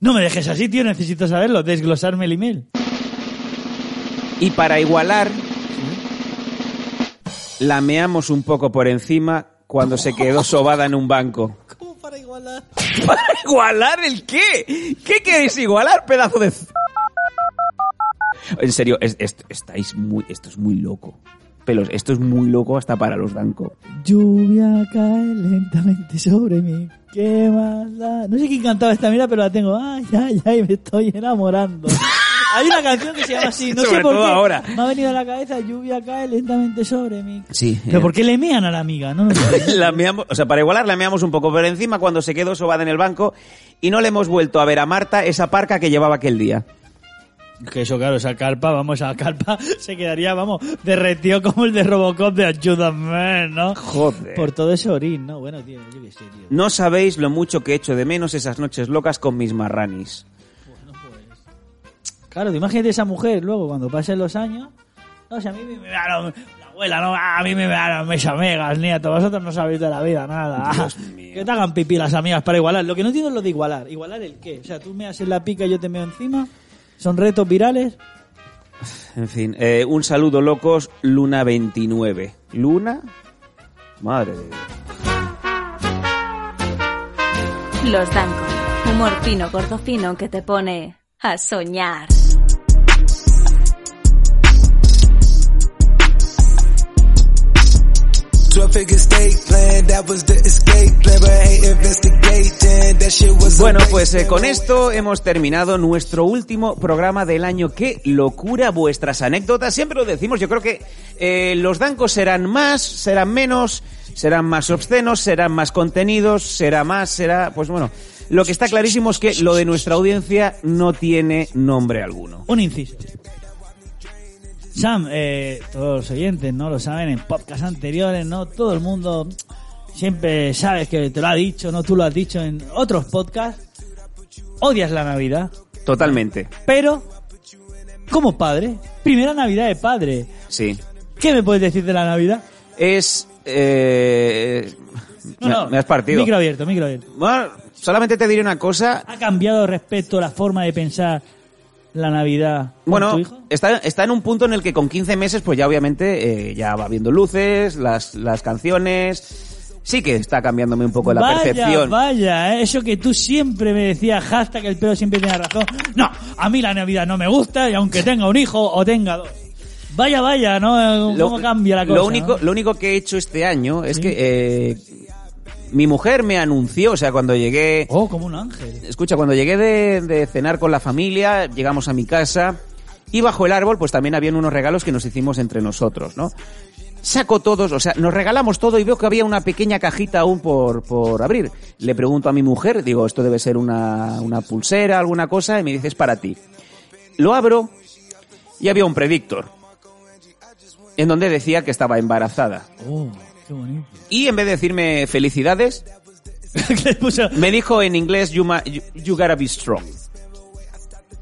No me dejes así, tío, necesito saberlo, desglosarme el email. Y para igualar, la meamos un poco por encima cuando se quedó sobada en un banco. ¿Cómo para igualar? ¿Para igualar el qué? ¿Qué queréis igualar, pedazo de... En serio, es- es- estáis muy... Esto es muy loco. Pelos, esto es muy loco hasta para los Danco. Lluvia cae lentamente sobre mí. ¿Qué más da? No sé quién cantaba esta mira, pero la tengo. Ay, ay, ay, me estoy enamorando. Hay una canción que se llama así, no sé Sobre por todo qué. ahora. Me ha venido a la cabeza, lluvia cae lentamente sobre mí. Sí. ¿Pero eh, por qué le mean a la amiga? No, no sé. la meamos- o sea, para igualar la meamos un poco por encima cuando se quedó sobada en el banco y no le hemos vuelto a ver a Marta esa parca que llevaba aquel día. Que eso, claro, esa carpa, vamos, esa carpa se quedaría, vamos, derretido como el de Robocop de Ayúdame, ¿no? Joder. Por todo ese orín, ¿no? Bueno, tío, yo qué sé, tío. No sabéis lo mucho que echo de menos esas noches locas con mis marranis. Claro, te imagínate esa mujer luego cuando pasen los años. No, si a mí me mearon, la abuela, no, a mí me mearon mis amigas, nieto, vosotros no sabéis de la vida nada. Dios mío. Que te hagan pipí las amigas para igualar. Lo que no entiendo es lo de igualar. ¿Igualar el qué? O sea, tú me haces la pica y yo te meo encima. ¿Son retos virales? En fin, eh, un saludo locos, Luna 29. ¿Luna? Madre de Dios. Los Danco. Humor fino, gordo fino que te pone a soñar. Bueno, pues eh, con esto hemos terminado nuestro último programa del año. ¡Qué locura vuestras anécdotas! Siempre lo decimos, yo creo que eh, los dancos serán más, serán menos, serán más obscenos, serán más contenidos, será más, será... Pues bueno, lo que está clarísimo es que lo de nuestra audiencia no tiene nombre alguno. Un inciso. Sam, eh, todos los oyentes, ¿no? Lo saben en podcasts anteriores, ¿no? Todo el mundo siempre sabes que te lo ha dicho, ¿no? Tú lo has dicho en otros podcasts. Odias la Navidad, Totalmente, pero como padre, primera Navidad de padre. sí. ¿Qué me puedes decir de la Navidad? Es... eh, No, me, no, me has partido. Micro abierto, micro abierto. Bueno, solamente te diré una cosa. ¿Ha cambiado respecto a la forma de pensar la Navidad con Bueno, tu está, está en un punto en el que con 15 meses, pues ya obviamente eh, ya va viendo luces, las, las canciones. Sí que está cambiándome un poco la vaya, percepción. Vaya, ¿eh? eso que tú siempre me decías, hashtag el pelo siempre tiene razón. No, a mí la Navidad no me gusta y aunque tenga un hijo o tenga dos. Vaya, vaya, ¿no? ¿Cómo cambia la cosa? lo único, no? lo único que he hecho este año es que eh, mi mujer me anunció, o sea, cuando llegué... Oh, como un ángel. Escucha, cuando llegué de, de cenar con la familia, llegamos a mi casa y bajo el árbol pues también habían unos regalos que nos hicimos entre nosotros, ¿no? Saco todos, o sea, nos regalamos todo y veo que había una pequeña cajita aún por, por abrir. Le pregunto a mi mujer, digo, esto debe ser una, una pulsera, alguna cosa, y me dice, es para ti. Lo abro y había un predictor en donde decía que estaba embarazada. Oh, qué bonito. Y en vez de decirme felicidades, me dijo en inglés, you, ma- you- you gotta be strong.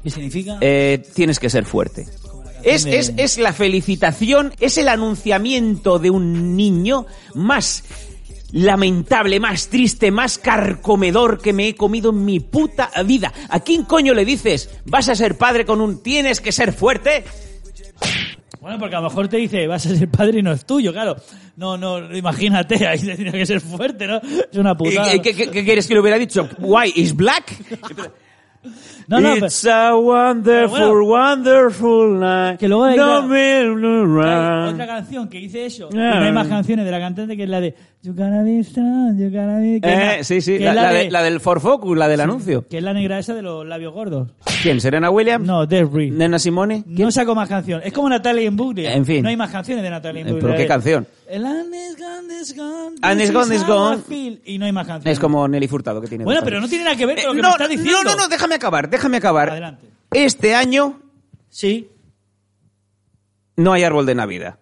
¿Qué significa? Eh, tienes que ser fuerte. Es, de- es, es la felicitación, es el anunciamiento de un niño más lamentable, más triste, más carcomedor que me he comido en mi puta vida. ¿A quién coño le dices, vas a ser padre con un tienes que ser fuerte? Bueno, porque a lo mejor te dice, vas a ser padre y no es tuyo, claro. No, no, imagínate, ahí tendría que ser fuerte, ¿no? Es una putada. ¿Qué, qué- qué- qué quieres que le hubiera dicho? Why is black? No, no, pero- It's a wonderful, wonderful night. Que luego hay No otra- Hay canción que dice eso. Yeah. no hay más canciones de la cantante que es la de You gotta be strong, you gotta be... que Eh, la- sí, sí, que la, es la de- la del la del anuncio. Que es la negra esa de los labios gordos. ¿Quién? ¿Serena Williams? No, Debris. ¿Nena Simone? No saco más canciones. Es como Natalia Imbruglia. En fin. No hay más canciones de Natalia Eh, Imbruglia. ¿Pero qué canción? El And is gone, is gone. And is gone, is gone. Y no hay más canciones. Es como Nelly Furtado que tiene. Bueno, pero no tiene nada que ver con lo que Eh, me no, estás diciendo. no, no, no, déjame acabar, déjame acabar. Adelante. Este año Sí. no hay árbol de Navidad.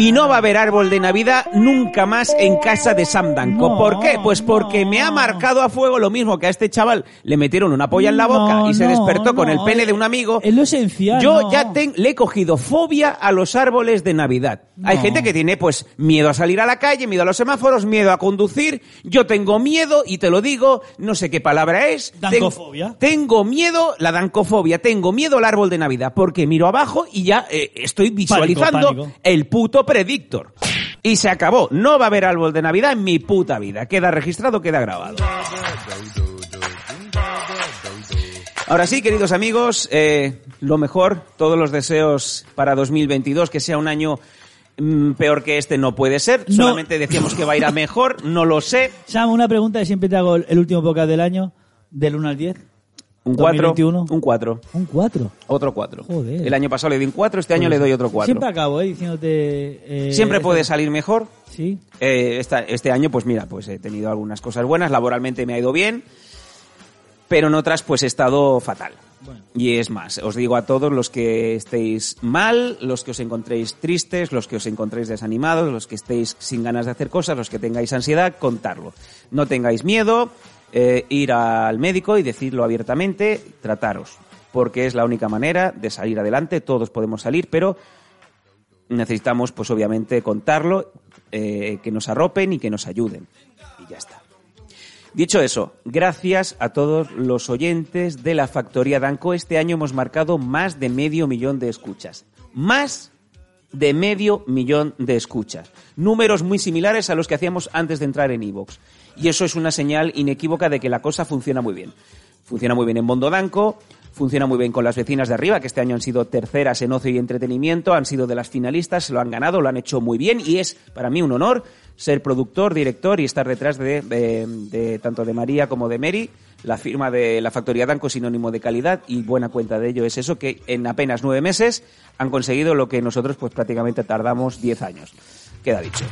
Y no va a haber árbol de Navidad nunca más en casa de Sam Danko. No, ¿Por qué? Pues porque me ha marcado a fuego lo mismo que a este chaval le metieron una polla en la boca No, y se despertó con el pene es- de un amigo. Es lo esencial. Yo ya le he cogido fobia a los árboles de Navidad. Hay gente que tiene pues miedo a salir a la calle, miedo a los semáforos, miedo a conducir. Yo tengo miedo y te lo digo, no sé qué palabra es. Dancofobia. tengo miedo, la dancofobia, tengo miedo al árbol de Navidad porque miro abajo y ya eh, estoy visualizando pánico. el puto predictor. Y se acabó. No va a haber árbol de Navidad en mi puta vida. Queda registrado, queda grabado. Ahora sí, queridos amigos, eh, lo mejor, todos los deseos para 2022, que sea un año mm, peor que este no puede ser. No. Solamente decíamos que va a ir a mejor, no lo sé. Sam, una pregunta que siempre te hago el el último podcast del año, del 1 al 10. Un 4, 2021. un 4, Un 4. otro 4. Joder. El año pasado le di un 4, este año le doy otro 4. Siempre acabo, ¿eh? Diciéndote... eh, Siempre puede salir mejor. Sí. Eh, esta- este año, pues mira, pues he tenido algunas cosas buenas, laboralmente me ha ido bien, pero en otras pues he estado fatal. Y es más, os digo a todos los que estéis mal, los que os encontréis tristes, los que os encontréis desanimados, los que estéis sin ganas de hacer cosas, los que tengáis ansiedad, contarlo. No tengáis miedo, eh, ir al médico y decirlo abiertamente, trataros, porque es la única manera de salir adelante, todos podemos salir, pero necesitamos pues obviamente contarlo, eh, que nos arropen y que nos ayuden. Y ya está. Dicho eso, gracias a todos los oyentes de la Factoría Danco. Este año hemos marcado más de medio millón de escuchas. Más de medio millón de escuchas. Números muy similares a los que hacíamos antes de entrar en Evox. Y eso es una señal inequívoca de que la cosa funciona muy bien. Funciona muy bien en Mondo Danco, funciona muy bien con las vecinas de arriba, que este año han sido terceras en ocio y entretenimiento, han sido de las finalistas, lo han ganado, lo han hecho muy bien y es para mí un honor ser productor, director y estar detrás de, de- de tanto de María como de Mary. La firma de la Factoría Danco es sinónimo de calidad y buena cuenta de ello es eso que en apenas nueve meses han conseguido lo que nosotros pues prácticamente tardamos diez años. Queda dicho.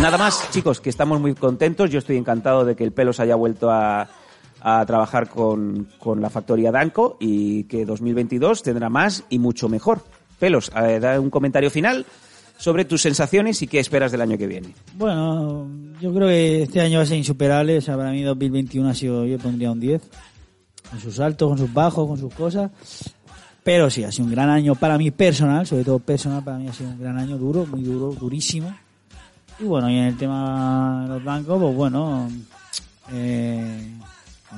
Nada más, chicos, que estamos muy contentos. Yo estoy encantado de que el pelo se haya vuelto a, a trabajar con, con la factoría Danco y que 2022 tendrá más y mucho mejor. Pelos, eh, da un comentario final sobre tus sensaciones y qué esperas del año que viene. Bueno, yo creo que este año va a ser insuperable. O sea, para mí 2021 ha sido, yo pondría un 10. Con sus altos, con sus bajos, con sus cosas. Pero sí, ha sido un gran año para mí personal, sobre todo personal, para mí ha sido un gran año duro, muy duro, durísimo. Y bueno, y en el tema de los bancos, pues bueno, eh,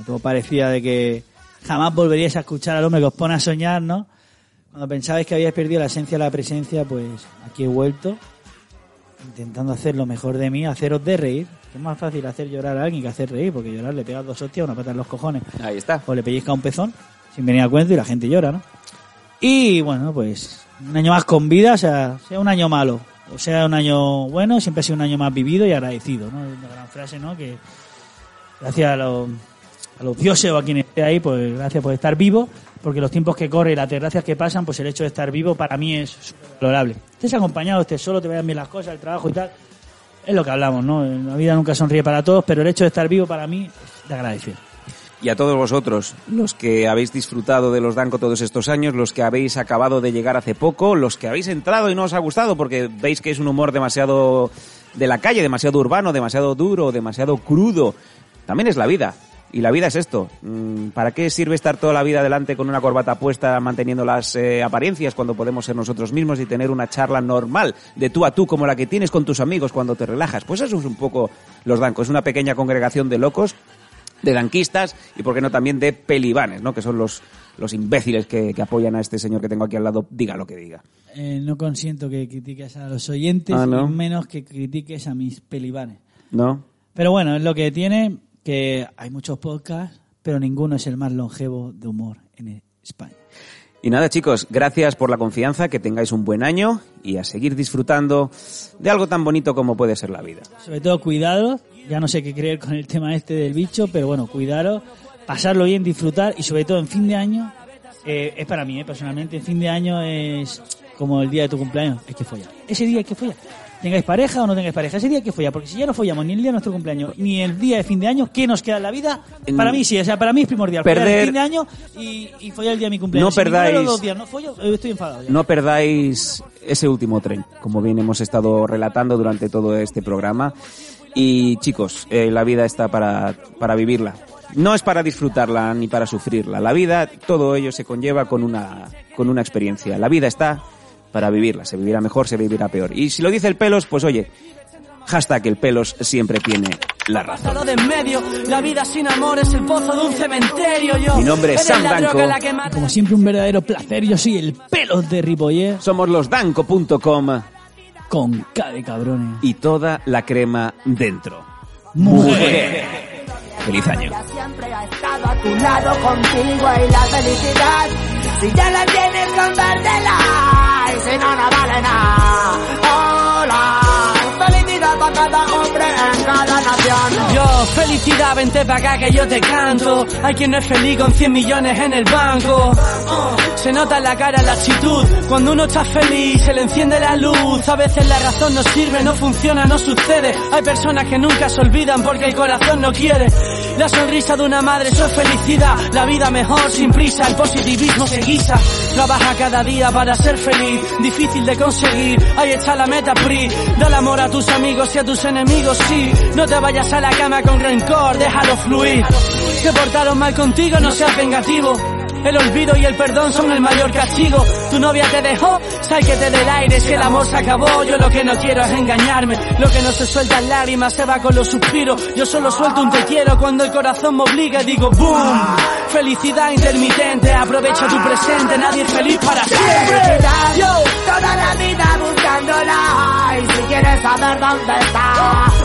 todo parecía de que jamás volveríais a escuchar al hombre que os pone a soñar, ¿no? Cuando pensabais que habíais perdido la esencia de la presencia, pues aquí he vuelto, intentando hacer lo mejor de mí, haceros de reír. Es más fácil hacer llorar a alguien que hacer reír, porque llorar le pegas dos hostias, una pata en los cojones. Ahí está. O le pellizca un pezón, sin venir a cuento, y la gente llora, ¿no? Y bueno, pues un año más con vida, o sea, sea un año malo, o sea un año bueno, siempre ha sido un año más vivido y agradecido, ¿no? Una gran frase, ¿no? Que gracias a los, a los dioses o a quien esté ahí, pues gracias por estar vivo, porque los tiempos que corren y las desgracias que pasan, pues el hecho de estar vivo para mí es valorable. Estés acompañado, estés solo, te vayan bien las cosas, el trabajo y tal, es lo que hablamos, ¿no? La vida nunca sonríe para todos, pero el hecho de estar vivo para mí es de agradecer. Y a todos vosotros, los que habéis disfrutado de los Danco todos estos años, los que habéis acabado de llegar hace poco, los que habéis entrado y no os ha gustado porque veis que es un humor demasiado de la calle, demasiado urbano, demasiado duro, demasiado crudo. También es la vida. Y la vida es esto. Mm, ¿Para qué sirve estar toda la vida adelante con una corbata puesta manteniendo las eh, apariencias cuando podemos ser nosotros mismos y tener una charla normal de tú a tú como la que tienes con tus amigos cuando te relajas? Pues eso es un poco los Danco. Es una pequeña congregación de locos de danquistas y, por qué no, también de pelibanes, ¿no? Que son los, los imbéciles que, que apoyan a este señor que tengo aquí al lado, diga lo que diga. Eh, no consiento que critiques a los oyentes Ah, menos que critiques a mis pelibanes. ¿No? Pero bueno, es lo que tiene que hay muchos podcasts, pero ninguno es el más longevo de humor en España. Y nada, chicos, gracias por la confianza, que tengáis un buen año y a seguir disfrutando de algo tan bonito como puede ser la vida. Sobre todo cuidados, ya no sé qué creer con el tema este del bicho, pero bueno, cuidaros, pasarlo bien, disfrutar y sobre todo en fin de año, eh, es para mí, eh, personalmente, en fin de año es como el día de tu cumpleaños, hay que follar. Ese día hay que follar. Tengáis pareja o no tengáis pareja, ese día hay que follar, porque si ya no follamos ni el día de nuestro cumpleaños, ni el día de fin de año, ¿qué nos queda en la vida? Para mí sí, o sea, para mí es primordial. Follar Perder- el fin de año y, y follar el día de mi cumpleaños. No Si los perdáis- dos días no follo, eh, estoy enfadado ya. No perdáis ese último tren, como bien hemos estado relatando durante todo este programa. Y chicos, eh, la vida está para, para vivirla. No es para disfrutarla ni para sufrirla. La vida, todo ello se conlleva con una, con una experiencia. La vida está para vivirla. Se vivirá mejor, se vivirá peor. Y si lo dice el pelos, pues oye, hashtag el pelos siempre tiene la razón. Todo de en medio, la vida sin amor es el pozo de un cementerio. Yo, Mi nombre es Sam Danco. Como siempre, un verdadero placer. Yo soy el pelos de Ripollet. Somos los danco.com Con K de cabrones. y toda la crema dentro. Mujer. Feliz año. siempre ha estado a tu lado contigo y la felicidad. Si ya la tienes, compártela. Y si no, no vale nada. Felicidad, vente pa' acá que yo te canto. Hay quien no es feliz con 100 millones en el banco. Oh, se nota en la cara la actitud. Cuando uno está feliz, se le enciende la luz. A veces la razón no sirve, no funciona, no sucede. Hay personas que nunca se olvidan porque el corazón no quiere. La sonrisa de una madre, eso es felicidad. La vida mejor, sin prisa, el positivismo se guisa. Trabaja cada día para ser feliz, difícil de conseguir. Ahí está la meta PRI. Dale amor a tus amigos y a tus enemigos, sí. No te vayas a la cama con rencor, déjalo fluir. Se portaron mal contigo, no seas vengativo. El olvido y el perdón son el mayor castigo. Tu novia te dejó, sal que te dé el aire, si el amor se acabó. Yo lo que no quiero es engañarme. Lo que no se suelta en lágrimas se va con los suspiros. Yo solo suelto un te quiero cuando el corazón me obliga y digo boom. Felicidad intermitente, aprovecha tu presente, nadie es feliz para siempre. Yo, toda la vida buscándola. Y si quieres saber dónde está,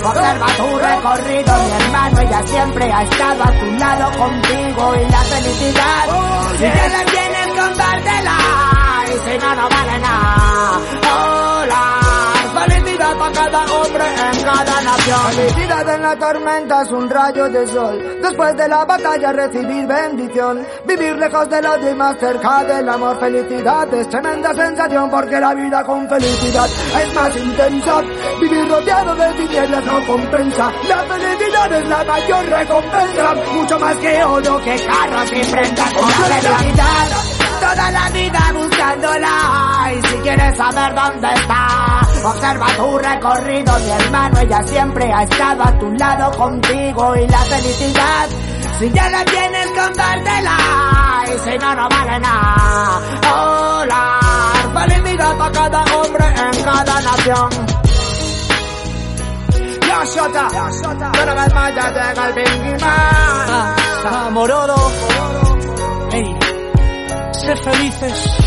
observa tu recorrido, mi hermano. Ella siempre ha estado a tu lado contigo. Y la felicidad, si ya la tienes, compártela. Y si no, no vale nada. Felicidad para cada hombre en cada nación. Felicidad en la tormenta es un rayo de sol. Después de la batalla recibir bendición. Vivir lejos del odio y más cerca del amor. Felicidad es tremenda sensación porque la vida con felicidad es más intensa. Vivir rodeado de tinieblas no compensa. La felicidad es la mayor recompensa. Mucho más que oro, que carros y prendas. Con la felicidad toda la vida buscándola y si quieres saber dónde está observa tu recorrido mi hermano ella siempre ha estado a tu lado contigo y la felicidad si ya la tienes compártela y si no no vale nada hola felicidad para cada hombre en cada nación Yo, Shota, una vez más ya llega el Bingy Man. Ah, Mororo. Ey, ser felices.